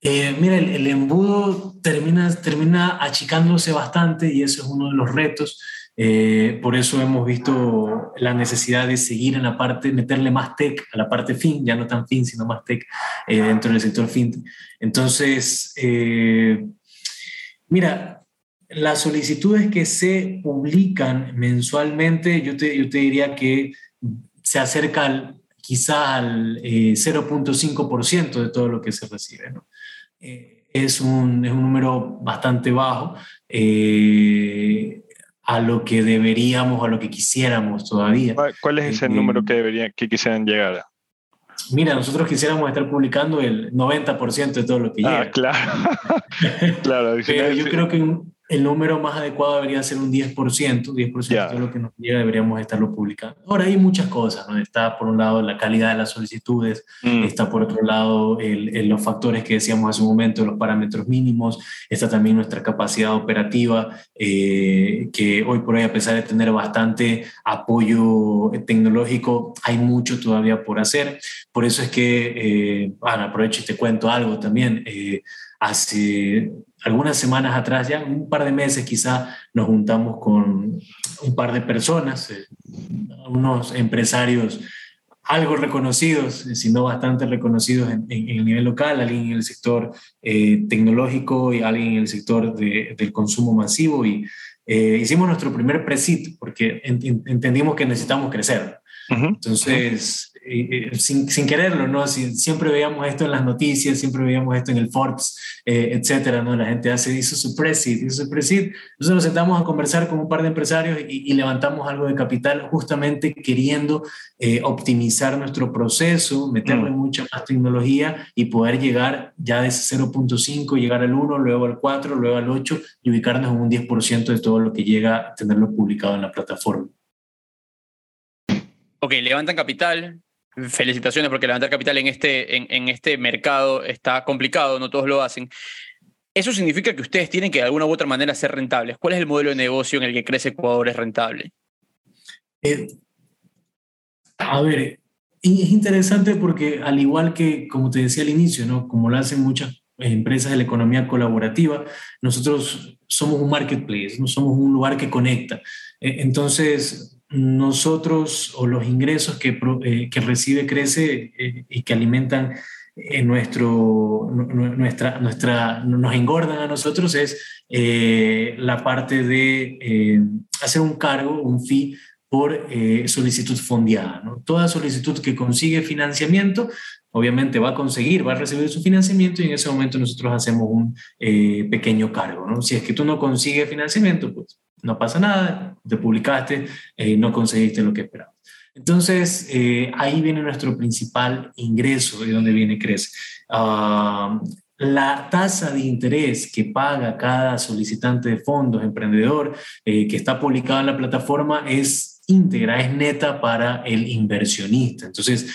Eh, mira, el, embudo termina, termina achicándose bastante y eso es uno de los retos. Eh, por eso hemos visto la necesidad de seguir en la parte, meterle más tech a la parte fin, ya no tan fin, sino más tech eh, dentro del sector fin. Entonces, mira, las solicitudes que se publican mensualmente, yo te, yo te diría que se acerca al, quizá al 0.5% eh, de todo lo que se recibe. Eh, es, un, es, un, número bastante bajo eh, a lo que deberíamos, a lo que quisiéramos todavía. ¿Cuál es ese número que, deberían, que quisieran llegar a? Mira, nosotros quisiéramos estar publicando el 90% de todo lo que ah, llega. Claro. claro. Pero yo creo que el número más adecuado debería ser un 10%, 10% de lo que nos llega deberíamos estarlo publicando. Ahora hay muchas cosas, ¿no? Está por un lado la calidad de las solicitudes, mm. está por otro lado el, los factores que decíamos hace un momento, los parámetros mínimos, está también nuestra capacidad operativa, eh, que hoy por hoy, a pesar de tener bastante apoyo tecnológico, hay mucho todavía por hacer. Por eso es que, eh, aprovecho y te cuento algo también. Eh, hace algunas semanas atrás, ya un par de meses quizá, nos juntamos con un par de personas, eh, unos empresarios algo reconocidos, si no bastante reconocidos en, el nivel local, alguien en el sector eh, tecnológico y alguien en el sector del consumo masivo. Y eh, hicimos nuestro primer presit porque entendimos que necesitamos crecer. Entonces, sin, sin, quererlo, ¿no? siempre veíamos esto en las noticias, siempre veíamos esto en el Forbes, eh, etcétera, ¿no? La gente hace, hizo su presid, hizo su presid. Entonces nos sentamos a conversar con un par de empresarios y, levantamos algo de capital justamente queriendo eh, optimizar nuestro proceso, meterle mm. mucha más tecnología y poder llegar ya de ese 0.5, llegar al 1, luego al 4, luego al 8 y ubicarnos en un 10% de todo lo que llega a tenerlo publicado en la plataforma. Ok, levantan capital, felicitaciones porque levantar capital en este, en, este mercado está complicado, no todos lo hacen. Eso significa que ustedes tienen que de alguna u otra manera ser rentables. ¿Cuál es el modelo de negocio en el que crece Ecuador es rentable? Eh, a ver, es interesante porque al igual que, como te decía al inicio, ¿no? como lo hacen muchas empresas de la economía colaborativa, nosotros somos un marketplace, no somos un lugar que conecta. Eh, entonces, nosotros o los ingresos que, eh, que recibe Crece eh, y que alimentan en eh, nuestro, nuestra, nuestra, nos engordan a nosotros es la parte de hacer un cargo, un fee por solicitud fondeada. ¿no? Toda solicitud que consigue financiamiento, obviamente va a conseguir, va a recibir su financiamiento y en ese momento nosotros hacemos un pequeño cargo. ¿no? Si es que tú no consigues financiamiento, pues no pasa nada, te publicaste, eh, no conseguiste lo que esperabas. Entonces, eh, ahí viene nuestro principal ingreso, de donde viene Crece. Ah, la tasa de interés que paga cada solicitante de fondos, emprendedor, eh, que está publicado en la plataforma es íntegra, es neta para el inversionista. Entonces,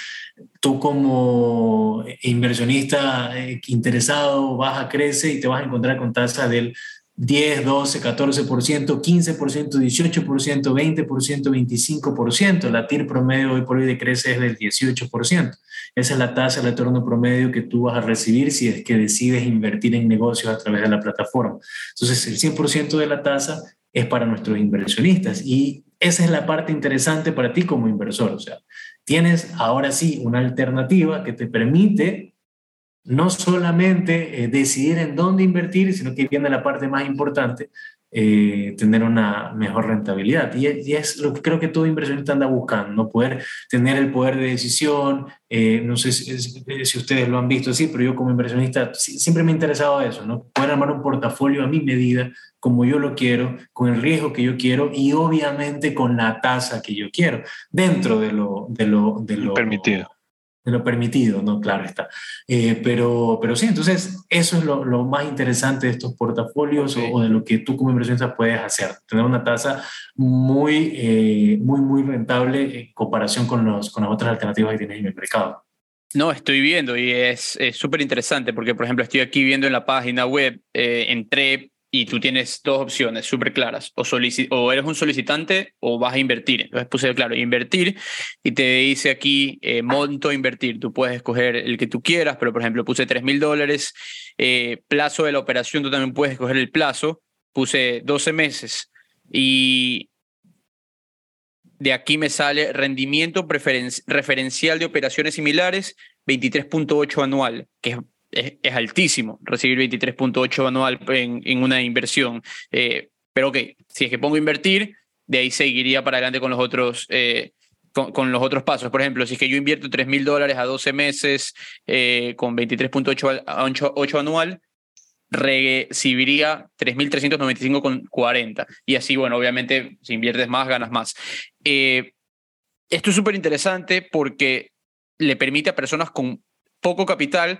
tú como inversionista interesado vas a Crece y te vas a encontrar con tasa del 10, 12, 14%, 15%, 18%, 20%, 25%. La TIR promedio hoy por hoy de crece es del 18%. Esa es la tasa de retorno promedio que tú vas a recibir si es que decides invertir en negocios a través de la plataforma. Entonces, el 100% de la tasa es para nuestros inversionistas y esa es la parte interesante para ti como inversor. O sea, tienes ahora sí una alternativa que te permite no solamente eh, decidir en dónde invertir, sino que viene la parte más importante, eh, tener una mejor rentabilidad. Y, es lo que creo que todo inversionista anda buscando, ¿no? poder tener el poder de decisión. Eh, no sé si, si, ustedes lo han visto así, pero yo como inversionista siempre me ha interesado eso, ¿no? poder armar un portafolio a mi medida, como yo lo quiero, con el riesgo que yo quiero y obviamente con la tasa que yo quiero, dentro de lo, de lo, de lo permitido de lo permitido, ¿no? Claro está. Eh, pero, pero sí, entonces eso es lo, lo más interesante de estos portafolios o, o, de lo que tú como inversionista puedes hacer, tener una tasa muy, eh, muy, muy rentable en comparación con, los, con las otras alternativas que tienes en el mercado. No, estoy viendo y es súper interesante porque, por ejemplo, estoy aquí viendo en la página web, eh, entré y tú tienes dos opciones súper claras, o, o eres un solicitante o vas a invertir. Entonces puse, claro, invertir y te dice aquí eh, monto invertir. Tú puedes escoger el que tú quieras, pero por ejemplo puse 3 mil dólares, eh, plazo de la operación, tú también puedes escoger el plazo, puse 12 meses y de aquí me sale rendimiento referencial de operaciones similares, 23.8 anual, que es es, altísimo recibir 23.8 anual en, en, una inversión. Eh, pero ok, si es que pongo invertir, de ahí seguiría para adelante con los otros. Eh, con, con, los otros pasos. Por ejemplo, si es que yo invierto 3 mil dólares a 12 meses eh, con 23.8 anual, recibiría 3.395,40. Y así, bueno, obviamente, si inviertes más, ganas más. Esto es súper interesante porque le permite a personas con poco capital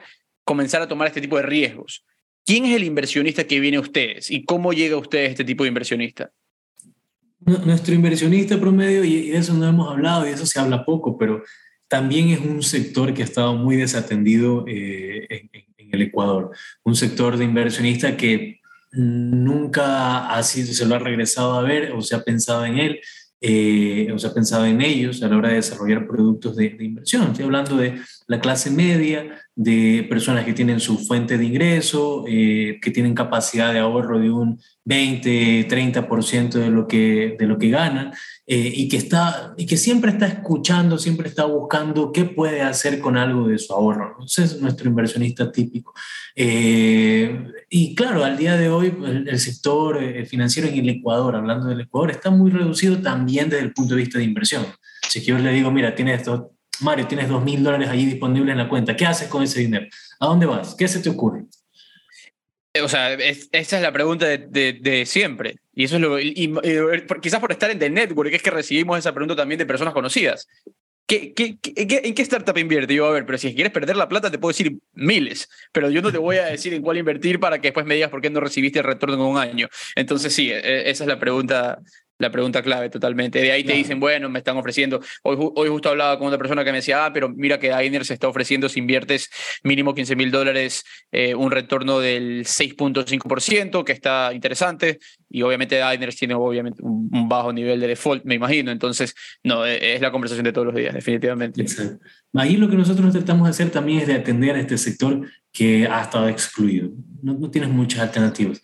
comenzar a tomar este tipo de riesgos. ¿Quién es el inversionista que viene a ustedes y cómo llega a ustedes este tipo de inversionista? Nuestro inversionista promedio, y de eso no hemos hablado, y de eso se habla poco, pero también es un sector que ha estado muy desatendido eh, en, en, el Ecuador. Un sector de inversionista que nunca ha sido, se lo ha regresado a ver o se ha pensado en él. Eh, o se ha pensado en ellos a la hora de desarrollar productos de, de inversión. Estoy hablando de la clase media, de personas que tienen su fuente de ingreso, eh, que tienen capacidad de ahorro de un 20, 30% de lo que, de lo que ganan eh, y, que está, y que siempre está escuchando, siempre está buscando qué puede hacer con algo de su ahorro. Ese es nuestro inversionista típico. Eh, y claro, al día de hoy el, el sector eh, financiero en el Ecuador, hablando del Ecuador, está muy reducido también desde el punto de vista de inversión. Si yo le digo, mira, tienes estos Mario, tienes dos mil dólares allí disponibles en la cuenta. ¿Qué haces con ese dinero? ¿A dónde vas? ¿Qué se te ocurre? O sea, es, esa es la pregunta de, de, de, siempre. Y eso es lo. Y, y, quizás por estar en The Network, es que recibimos esa pregunta también de personas conocidas. ¿Qué, qué, qué, ¿En qué startup invierte? Yo, a ver, pero si quieres perder la plata, te puedo decir miles, pero yo no te voy a decir en cuál invertir para que después me digas por qué no recibiste el retorno en un año. Entonces, sí, esa es la pregunta la pregunta clave totalmente. De ahí te dicen, bueno, me están ofreciendo. Hoy, hoy justo hablaba con otra persona que me decía, ah, pero mira que Ainer se está ofreciendo si inviertes mínimo 15 mil dólares, eh, un retorno del 6.5%, que está interesante. Y obviamente Ainer tiene obviamente un, un, bajo nivel de default, me imagino. Entonces, no, es la conversación de todos los días, definitivamente. Exacto. Ahí lo que nosotros tratamos de hacer también es de atender a este sector que ha estado excluido. No, no tienes muchas alternativas.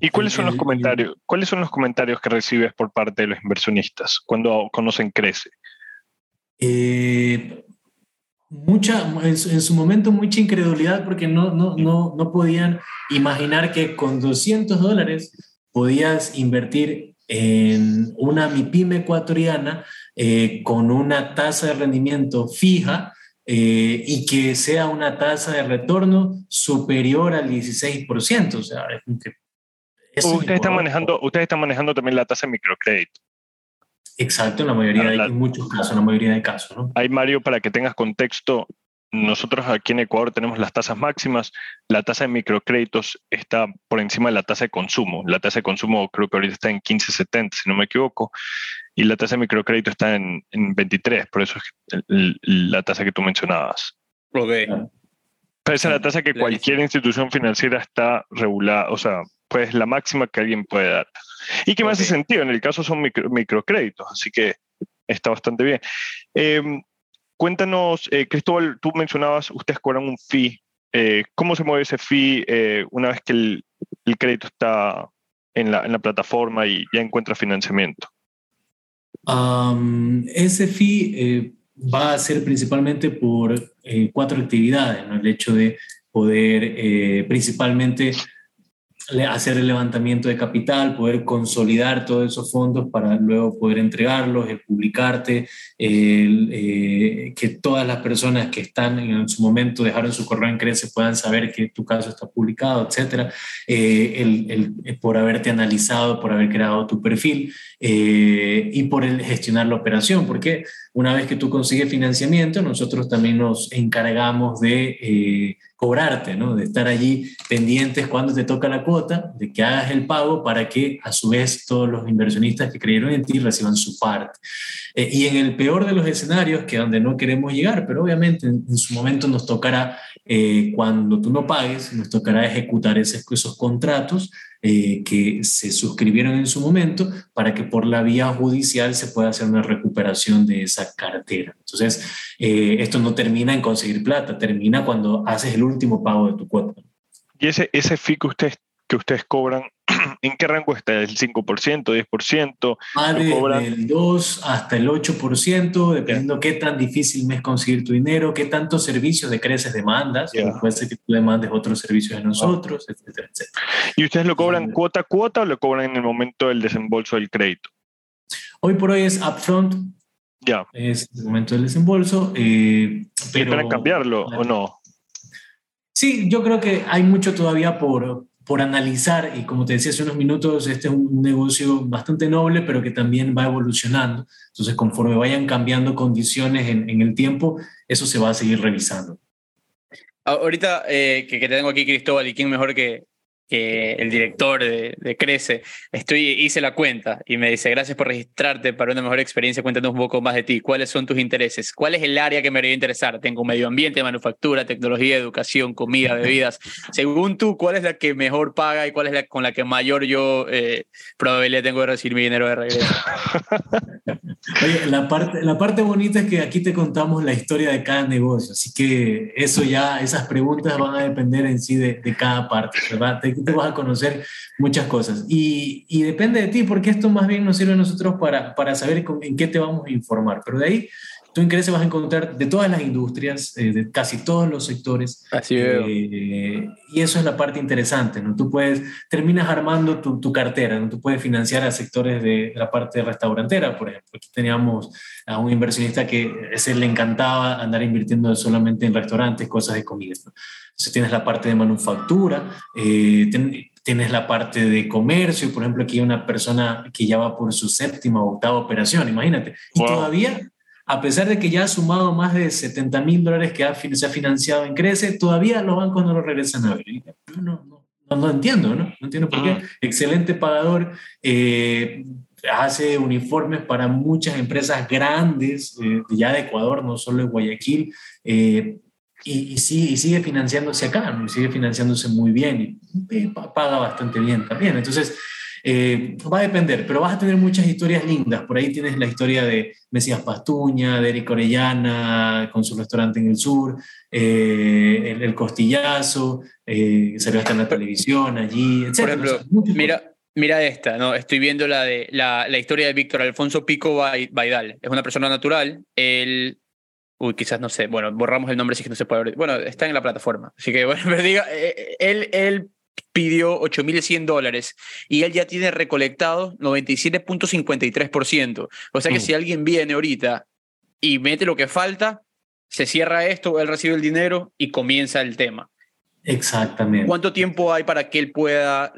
¿Y cuáles son los comentarios? ¿Cuáles son los comentarios que recibes por parte de los inversionistas cuando conocen Crece? Eh, mucha, en, en, su momento mucha incredulidad porque no, no, no, no podían imaginar que con 200 dólares podías invertir en una MIPYME ecuatoriana eh, con una tasa de rendimiento fija eh, y que sea una tasa de retorno superior al 16%. O sea, es que Ustedes están, manejando, ustedes están manejando también la tasa de microcrédito. Exacto, en la mayoría de, en muchos casos, en la mayoría de casos. ¿no? Hay, Mario, para que tengas contexto, nosotros aquí en Ecuador tenemos las tasas máximas, la tasa de microcréditos está por encima de la tasa de consumo. La tasa de consumo creo que ahorita está en 15.70, si no me equivoco, y la tasa de microcrédito está en, en 23, por eso es la tasa que tú mencionabas. Ok. Pero esa es la tasa que cualquier institución financiera está regulada, o sea, pues la máxima que alguien puede dar. Y que me hace sentido, en el caso son micro- microcréditos, así que está bastante bien. Eh, cuéntanos, eh, Cristóbal, tú mencionabas, ustedes cobran un fee. Eh, ¿Cómo se mueve ese fee eh, una vez que el, el crédito está en la, en la plataforma y ya encuentra financiamiento? Am, ese fee va a ser principalmente por cuatro actividades, ¿no? El hecho de poder principalmente hacer el levantamiento de capital, poder consolidar todos esos fondos para luego poder entregarlos, el publicarte, el, eh, que todas las personas que están en su momento dejaron su correo en Crece puedan saber que tu caso está publicado, etcétera, eh, el, el- eh, por haberte analizado, por haber creado tu perfil eh, y por gestionar la operación, porque una vez que tú consigues financiamiento, nosotros también nos encargamos de eh, cobrarte, ¿no? de estar allí pendientes cuando te toca la cuota, de que hagas el pago para que a su vez todos los inversionistas que creyeron en ti reciban su parte. Eh, y en el peor de los escenarios, que donde no queremos llegar, pero obviamente en, en su momento nos tocará, eh, cuando tú no pagues, nos tocará ejecutar ese- esos contratos eh, que se suscribieron en su momento para que por la vía judicial se pueda hacer una recuperación de esa cartera. Entonces, eh, esto no termina en conseguir plata, termina cuando haces el último pago de tu cuota. ¿Y ese, ese fee que que ustedes cobran, en qué rango está? ¿El 5%, 10%? Va ¿Lo de- cobran? del 2 hasta el 8%, dependiendo qué tan difícil me es conseguir tu dinero, qué tantos servicios de creces demandas, Ya. puede ser que tú demandes otros servicios de nosotros, etcétera, etcétera. ¿Y ustedes lo cobran cuota a cuota o lo cobran en el momento del desembolso del crédito? Hoy por hoy es upfront, Ya. es el momento del desembolso, eh, pero... ¿Esperan cambiarlo o no? Sí, yo creo que hay mucho todavía por, por analizar y como te decía hace unos minutos, este es un negocio bastante noble, pero que también va evolucionando. Entonces, conforme vayan cambiando condiciones en, en el tiempo, eso se va a seguir revisando. Ahorita eh, que, que te tengo aquí, Cristóbal, y quién mejor que, que el director de, de Crece, estoy, hice la cuenta y me dice, gracias por registrarte para una mejor experiencia, cuéntanos un poco más de ti, cuáles son tus intereses, cuál es el área que me debería interesar, tengo medio ambiente, manufactura, tecnología, educación, comida, bebidas, según tú, ¿cuál es la que mejor paga y cuál es la con la que mayor yo eh, probabilidad tengo de recibir mi dinero de regreso? Oye, la parte, la parte bonita es que aquí te contamos la historia de cada negocio, así que eso ya, esas preguntas van a depender en sí de, de cada parte, ¿verdad? Te, te vas a conocer muchas cosas. Y, depende de ti, porque esto más bien nos sirve a nosotros para, para saber en qué te vamos a informar, pero de ahí tú en Crece vas a encontrar de todas las industrias, eh, de casi todos los sectores, Así veo. eh, y eso es la parte interesante, ¿no? Tú puedes, terminas armando tu, tu cartera, ¿no? Tú puedes financiar a sectores de la parte restaurantera, por ejemplo. Aquí teníamos a un inversionista que ese le encantaba andar invirtiendo solamente en restaurantes, cosas de comida. ¿no? Entonces tienes la parte de manufactura, eh, ten- tienes la parte de comercio, por ejemplo, aquí hay una persona que ya va por su séptima o octava operación, imagínate. Y Wow. todavía a pesar de que ya ha sumado más de 70 mil dólares que ha, se ha financiado en Crece, todavía los bancos no lo regresan a ver. No, no, no, no entiendo, ¿no? No entiendo por qué. Excelente pagador, eh, hace uniformes para muchas empresas grandes, eh, ya de Ecuador, no solo de Guayaquil, eh, y, y sigue, y sigue financiándose acá, ¿no? Y sigue financiándose muy bien y eh, pa- paga bastante bien también. Entonces, eh, va a depender, pero vas a tener muchas historias lindas. Por ahí tienes la historia de Mesías Pastuña, de Eric Orellana, con su restaurante en el sur, eh, el, el Costillazo, eh, salió hasta en la televisión allí, etc. Por ejemplo, mira, mira esta, ¿no? Estoy viendo la, de, la, la historia de Víctor Alfonso Pico Bai- Baidal. Es una persona natural. Él, uy, quizás no sé, bueno, borramos el nombre si es que no se puede abrir. Bueno, está en la plataforma. Así que, bueno, pero diga, eh, él, él pidió 8.100 dólares y él ya tiene recolectado 97.53%. O sea que Mm. si alguien viene ahorita y mete lo que falta, se cierra esto, él recibe el dinero y comienza el tema. Exactamente. ¿Cuánto tiempo hay para que él pueda,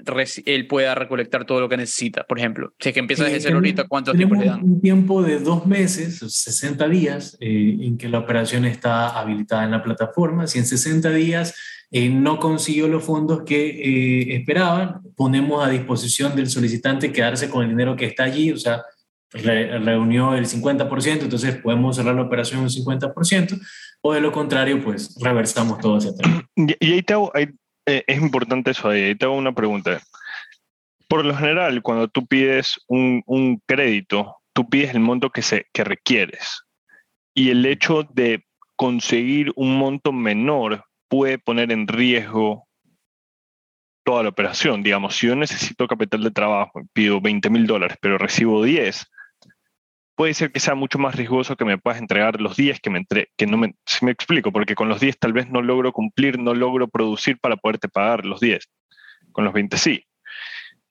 él pueda recolectar todo lo que necesita? Por ejemplo, si es que empieza desde Eh, cero ahorita, ¿cuánto tiempo le tenemos dan? un tiempo de dos meses, 60 días, eh, en que la operación está habilitada en la plataforma. Si en 60 días eh, no consiguió los fondos que eh, esperaban, ponemos a disposición del solicitante quedarse con el dinero que está allí, o sea, re- reunió el 50%, entonces podemos cerrar la operación un 50%, o de lo contrario, pues reversamos todo hacia atrás. Y, ahí te hago, ahí, eh, es importante eso, ahí, ahí te hago una pregunta. Por lo general, cuando tú pides un, un crédito, tú pides el monto que, se, que requieres. Y el hecho de conseguir un monto menor puede poner en riesgo toda la operación. Digamos, si yo necesito capital de trabajo, pido 20 mil dólares, pero recibo 10, puede ser que sea mucho más riesgoso que me puedas entregar los 10 que me entre, que no me, si me explico, porque con los 10 tal vez no logro cumplir, no logro producir para poderte pagar los 10. Con los 20 sí.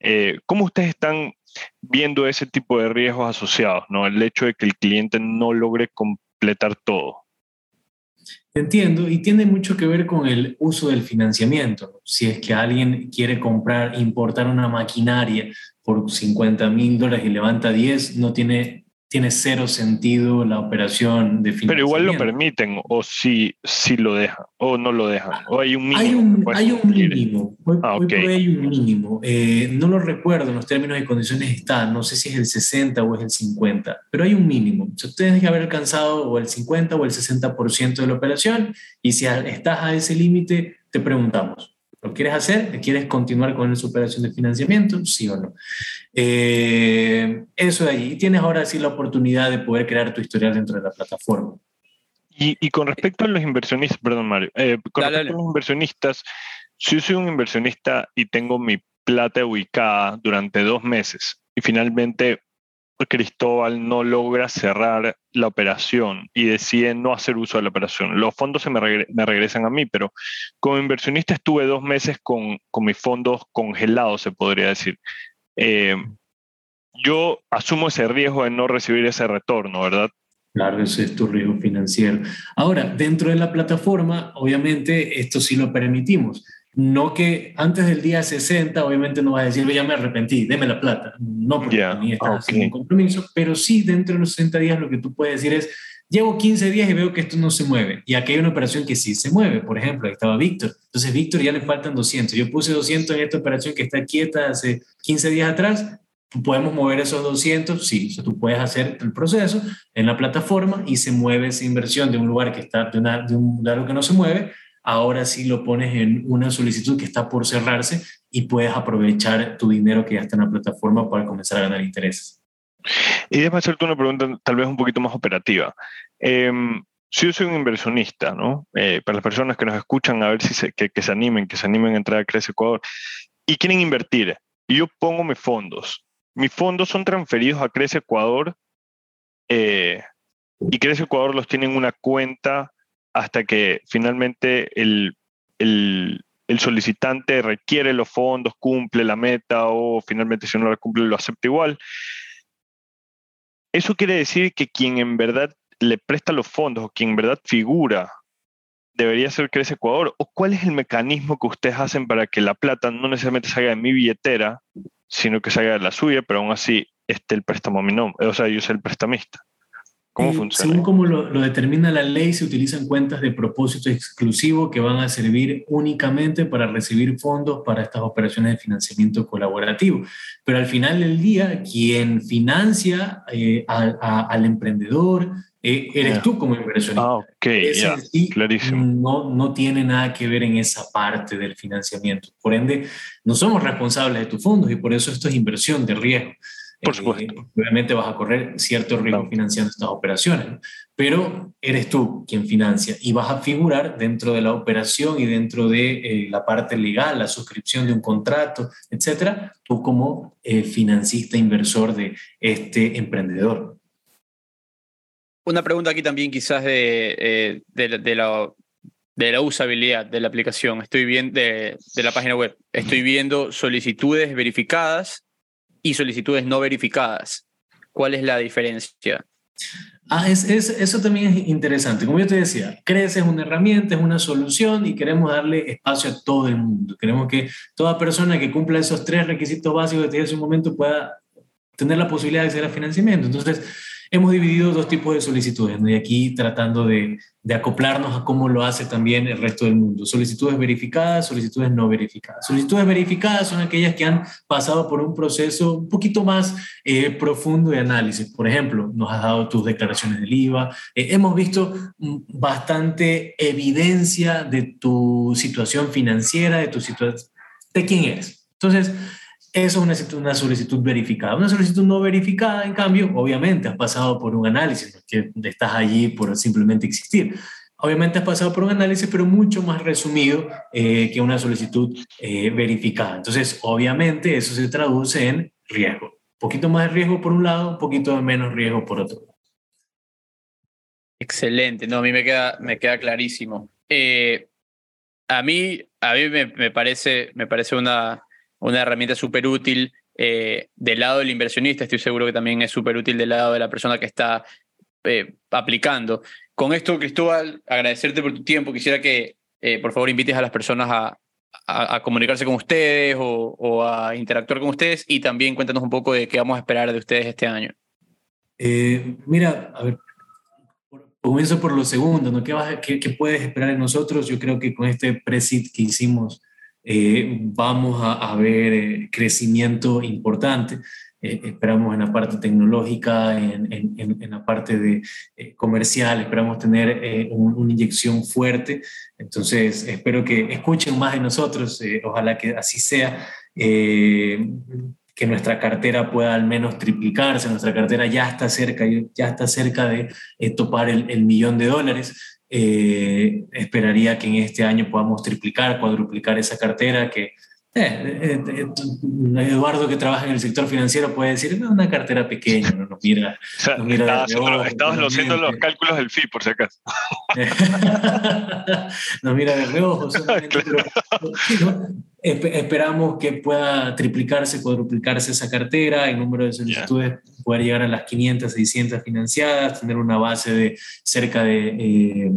Eh, ¿Cómo ustedes están viendo ese tipo de riesgos asociados? ¿no? El hecho de que el cliente no logre completar todo. Entiendo, y tiene mucho que ver con el uso del financiamiento. Si es que alguien quiere comprar, importar una maquinaria por 50 mil dólares y levanta 10, no tiene tiene cero sentido la operación de financiamiento. Pero igual lo permiten, o si, si lo dejan, o no lo dejan, o hay un mínimo. Hay un, hay un mínimo, hoy, ah, hoy hay un mínimo. Eh, no lo recuerdo en los términos y condiciones están, no sé si es el 60 o es el 50, pero hay un mínimo. O sea, ustedes que haber alcanzado o el 50 o el 60% de la operación, y si estás a ese límite, te preguntamos, ¿Lo quieres hacer? ¿Quieres continuar con esa operación de financiamiento? Sí o no. Eh, eso de ahí. Y tienes ahora sí la oportunidad de poder crear tu historial dentro de la plataforma. Y, con respecto a los inversionistas, perdón Mario, eh, con respecto a los inversionistas, si yo soy un inversionista y tengo mi plata ubicada durante dos meses y finalmente Cristóbal no logra cerrar la operación y decide no hacer uso de la operación. Los fondos se me, regresan a mí, pero como inversionista estuve dos meses con, mis fondos congelados, se podría decir. Eh, yo asumo ese riesgo de no recibir ese retorno, ¿verdad? Claro, ese es tu riesgo financiero. Ahora, dentro de la plataforma, obviamente, esto sí lo permitimos no que antes del día 60, obviamente no vas a decir, ya me arrepentí, deme la plata. No, porque yeah, ni estás un compromiso, pero sí dentro de los 60 días lo que tú puedes decir es, llevo 15 días y veo que esto no se mueve. Y aquí hay una operación que sí se mueve. Por ejemplo, ahí estaba Víctor. Entonces, Víctor ya le faltan 200. Yo puse 200 en esta operación que está quieta hace 15 días atrás. ¿Podemos mover esos 200? Sí, o sea, tú puedes hacer el proceso en la plataforma y se mueve esa inversión de un lugar que está, de, una, de un lugar que no se mueve ahora sí lo pones en una solicitud que está por cerrarse y puedes aprovechar tu dinero que ya está en la plataforma para comenzar a ganar intereses. Y déjame hacerte una pregunta tal vez un poquito más operativa. Em, si yo soy un inversionista, ¿no? Eh, para las personas que nos escuchan, a ver si se, que, se animen, que se animen a entrar a Crece Ecuador y quieren invertir, yo pongo mis fondos. Mis fondos son transferidos a Crece Ecuador eh, y Crece Ecuador los tiene en una cuenta hasta que finalmente el, solicitante requiere los fondos, cumple la meta o finalmente si no la cumple lo acepta igual. Eso quiere decir que quien en verdad le presta los fondos o quien en verdad figura debería ser Crece Ecuador o cuál es el mecanismo que ustedes hacen para que la plata no necesariamente salga de mi billetera, sino que salga de la suya, pero aún así esté el préstamo mi nombre, o sea, yo soy el prestamista. ¿Cómo funciona? Según como lo, determina la ley, se utilizan cuentas de propósito exclusivo que van a servir únicamente para recibir fondos para estas operaciones de financiamiento colaborativo. Pero al final del día, quien financia eh, al emprendedor eh, eres tú como inversionista. Ah, ok, ya, clarísimo. No, no tiene nada que ver en esa parte del financiamiento. Por ende, no somos responsables de tus fondos y por eso esto es inversión de riesgo. Por supuesto. Eh, obviamente vas a correr cierto riesgo financiando estas operaciones, pero eres tú quien financia y vas a figurar dentro de la operación y dentro de eh, la parte legal, la suscripción de un contrato, etcétera, tú como eh, financista inversor de este emprendedor. Una pregunta aquí también quizás de, de, la, de la usabilidad de la aplicación. Estoy viendo de, de la página web. Estoy viendo solicitudes verificadas y solicitudes no verificadas. ¿Cuál es la diferencia? Ah, es, eso también es interesante. Como yo te decía, Crece es una herramienta, es una solución y queremos darle espacio a todo el mundo. Queremos que toda persona que cumpla esos tres requisitos básicos que te hace un momento pueda tener la posibilidad de acceder al financiamiento. Entonces, hemos dividido dos tipos de solicitudes, y aquí tratando de, acoplarnos a cómo lo hace también el resto del mundo. Solicitudes verificadas, solicitudes no verificadas. Solicitudes verificadas son aquellas que han pasado por un proceso un poquito más eh, profundo de análisis. Por ejemplo, nos has dado tus declaraciones del IVA, eh, hemos visto mm, bastante evidencia de tu situación financiera, de tu situación, de quién eres. Entonces, Eso es una, solicitud verificada. Una solicitud no verificada, en cambio, obviamente has pasado por un análisis, que estás allí por simplemente existir. Obviamente has pasado por un análisis, pero mucho más resumido eh, que una solicitud eh, verificada. Entonces, obviamente, eso se traduce en riesgo. Un poquito más de riesgo por un lado, un poquito menos riesgo por otro. Excelente, no, a mí me queda, me queda clarísimo. Eh, a mí, a mí me, me, parece, me parece una, una herramienta súper útil del lado del inversionista, estoy seguro que también es súper útil del lado de la persona que está aplicando. Con esto, Cristóbal, agradecerte por tu tiempo. Quisiera que, eh, por favor, invites a las personas a, comunicarse con ustedes o, a interactuar con ustedes y también cuéntanos un poco de qué vamos a esperar de ustedes este año. Eh, mira, a ver, comienzo por lo segundo, ¿no? ¿Qué, vas, qué, puedes esperar de nosotros? Yo creo que con este pre-sit que hicimos eh, vamos a, a ver crecimiento importante. Eh, esperamos en la parte tecnológica, en, en, la parte de, eh, comercial, esperamos tener eh, una inyección fuerte. Entonces, espero que escuchen más de nosotros, ojalá que así sea, que nuestra cartera pueda al menos triplicarse, nuestra cartera ya está cerca, ya está cerca de topar el, el, millón de dólares. Esperaría que en este año podamos triplicar, cuadruplicar esa cartera, que eh, eh, eh, Eduardo que trabaja en el sector financiero puede decir, no, una cartera pequeña, no nos mira. mira estabas haciendo, los cálculos del FI, por si acaso. nos mira de reojo. esperamos que pueda triplicarse, cuadruplicarse esa cartera, el número de solicitudes poder llegar a las 500, 600 financiadas, tener una base de cerca de eh,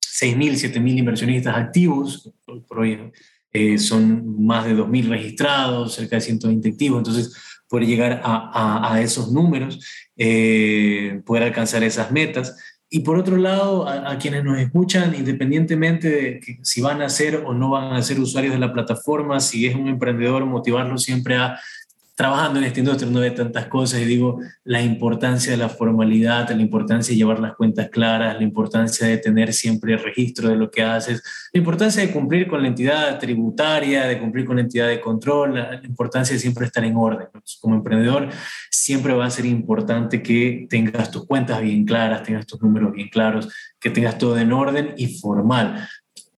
6.000, 7.000 inversionistas activos. Por hoy eh, son más de 2.000 registrados, cerca de 120 activos, entonces poder llegar a, a, esos números, eh, poder alcanzar esas metas. Y por otro lado, a, quienes nos escuchan, independientemente de si van a ser o no van a ser usuarios de la plataforma, si es un emprendedor, motivarlos siempre a trabajando en esta industria no ve tantas cosas y digo la importancia de la formalidad, la importancia de llevar las cuentas claras, la importancia de tener siempre el registro de lo que haces, la importancia de cumplir con la entidad tributaria, de cumplir con la entidad de control, la importancia de siempre estar en orden. Como emprendedor siempre va a ser importante que tengas tus cuentas bien claras, tengas tus números bien claros, que tengas todo en orden y formal.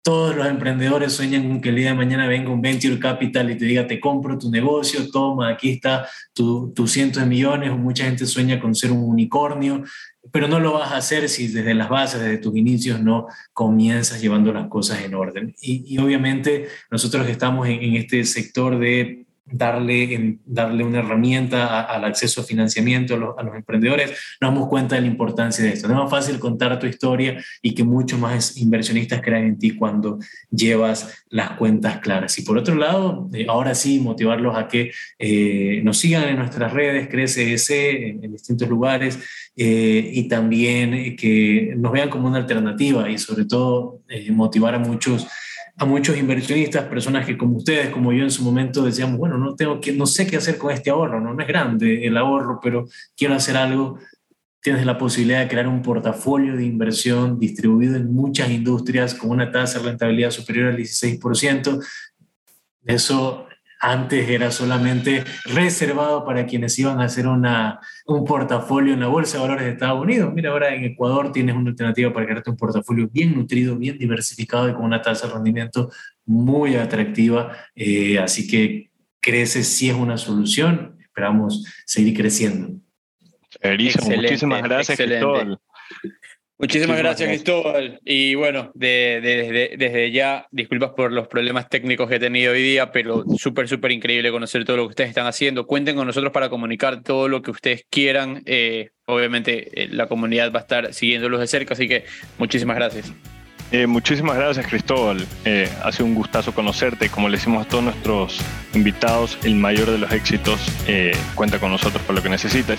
Todos los emprendedores sueñan con que el día de mañana venga un venture capital y te diga, te compro tu negocio, toma, aquí está tu, tu cientos de millones. Mucha gente sueña con ser un unicornio, pero no lo vas a hacer si desde las bases, desde tus inicios, no comienzas llevando las cosas en orden. Y, obviamente nosotros que estamos en este sector de darle, darle una herramienta al acceso a financiamiento a los, emprendedores, nos damos cuenta de la importancia de esto. No es más fácil contar tu historia y que muchos más inversionistas crean en ti cuando llevas las cuentas claras. Y por otro lado, eh, ahora sí, motivarlos a que eh, nos sigan en nuestras redes, Crece ese en, distintos lugares, eh, y también que nos vean como una alternativa y sobre todo motivar a muchos a muchos inversionistas, personas que como ustedes, como yo en su momento decíamos, bueno, no, tengo que, no sé qué hacer con este ahorro, no, no es grande el ahorro, pero quiero hacer algo, tienes la posibilidad de crear un portafolio de inversión distribuido en muchas industrias con una tasa de rentabilidad superior al 16%. Eso antes era solamente reservado para quienes iban a hacer una, un portafolio en la Bolsa de Valores de Estados Unidos. Mira, ahora en Ecuador tienes una alternativa para crearte un portafolio bien nutrido, bien diversificado y con una tasa de rendimiento muy atractiva. Eh, así que crece si es una solución. Esperamos seguir creciendo. Muchísimas gracias, Cristóbal. Muchísimas gracias, Cristóbal. Y bueno, de, desde ya, disculpas por los problemas técnicos que he tenido hoy día, pero súper, súper increíble conocer todo lo que ustedes están haciendo. Cuenten con nosotros para comunicar todo lo que ustedes quieran. Eh, obviamente, eh, la comunidad va a estar siguiéndolos de cerca, así que muchísimas gracias. Eh, muchísimas gracias, Cristóbal. ha sido un gustazo conocerte. Como le decimos a todos nuestros invitados, el mayor de los éxitos cuenta con nosotros para lo que necesites.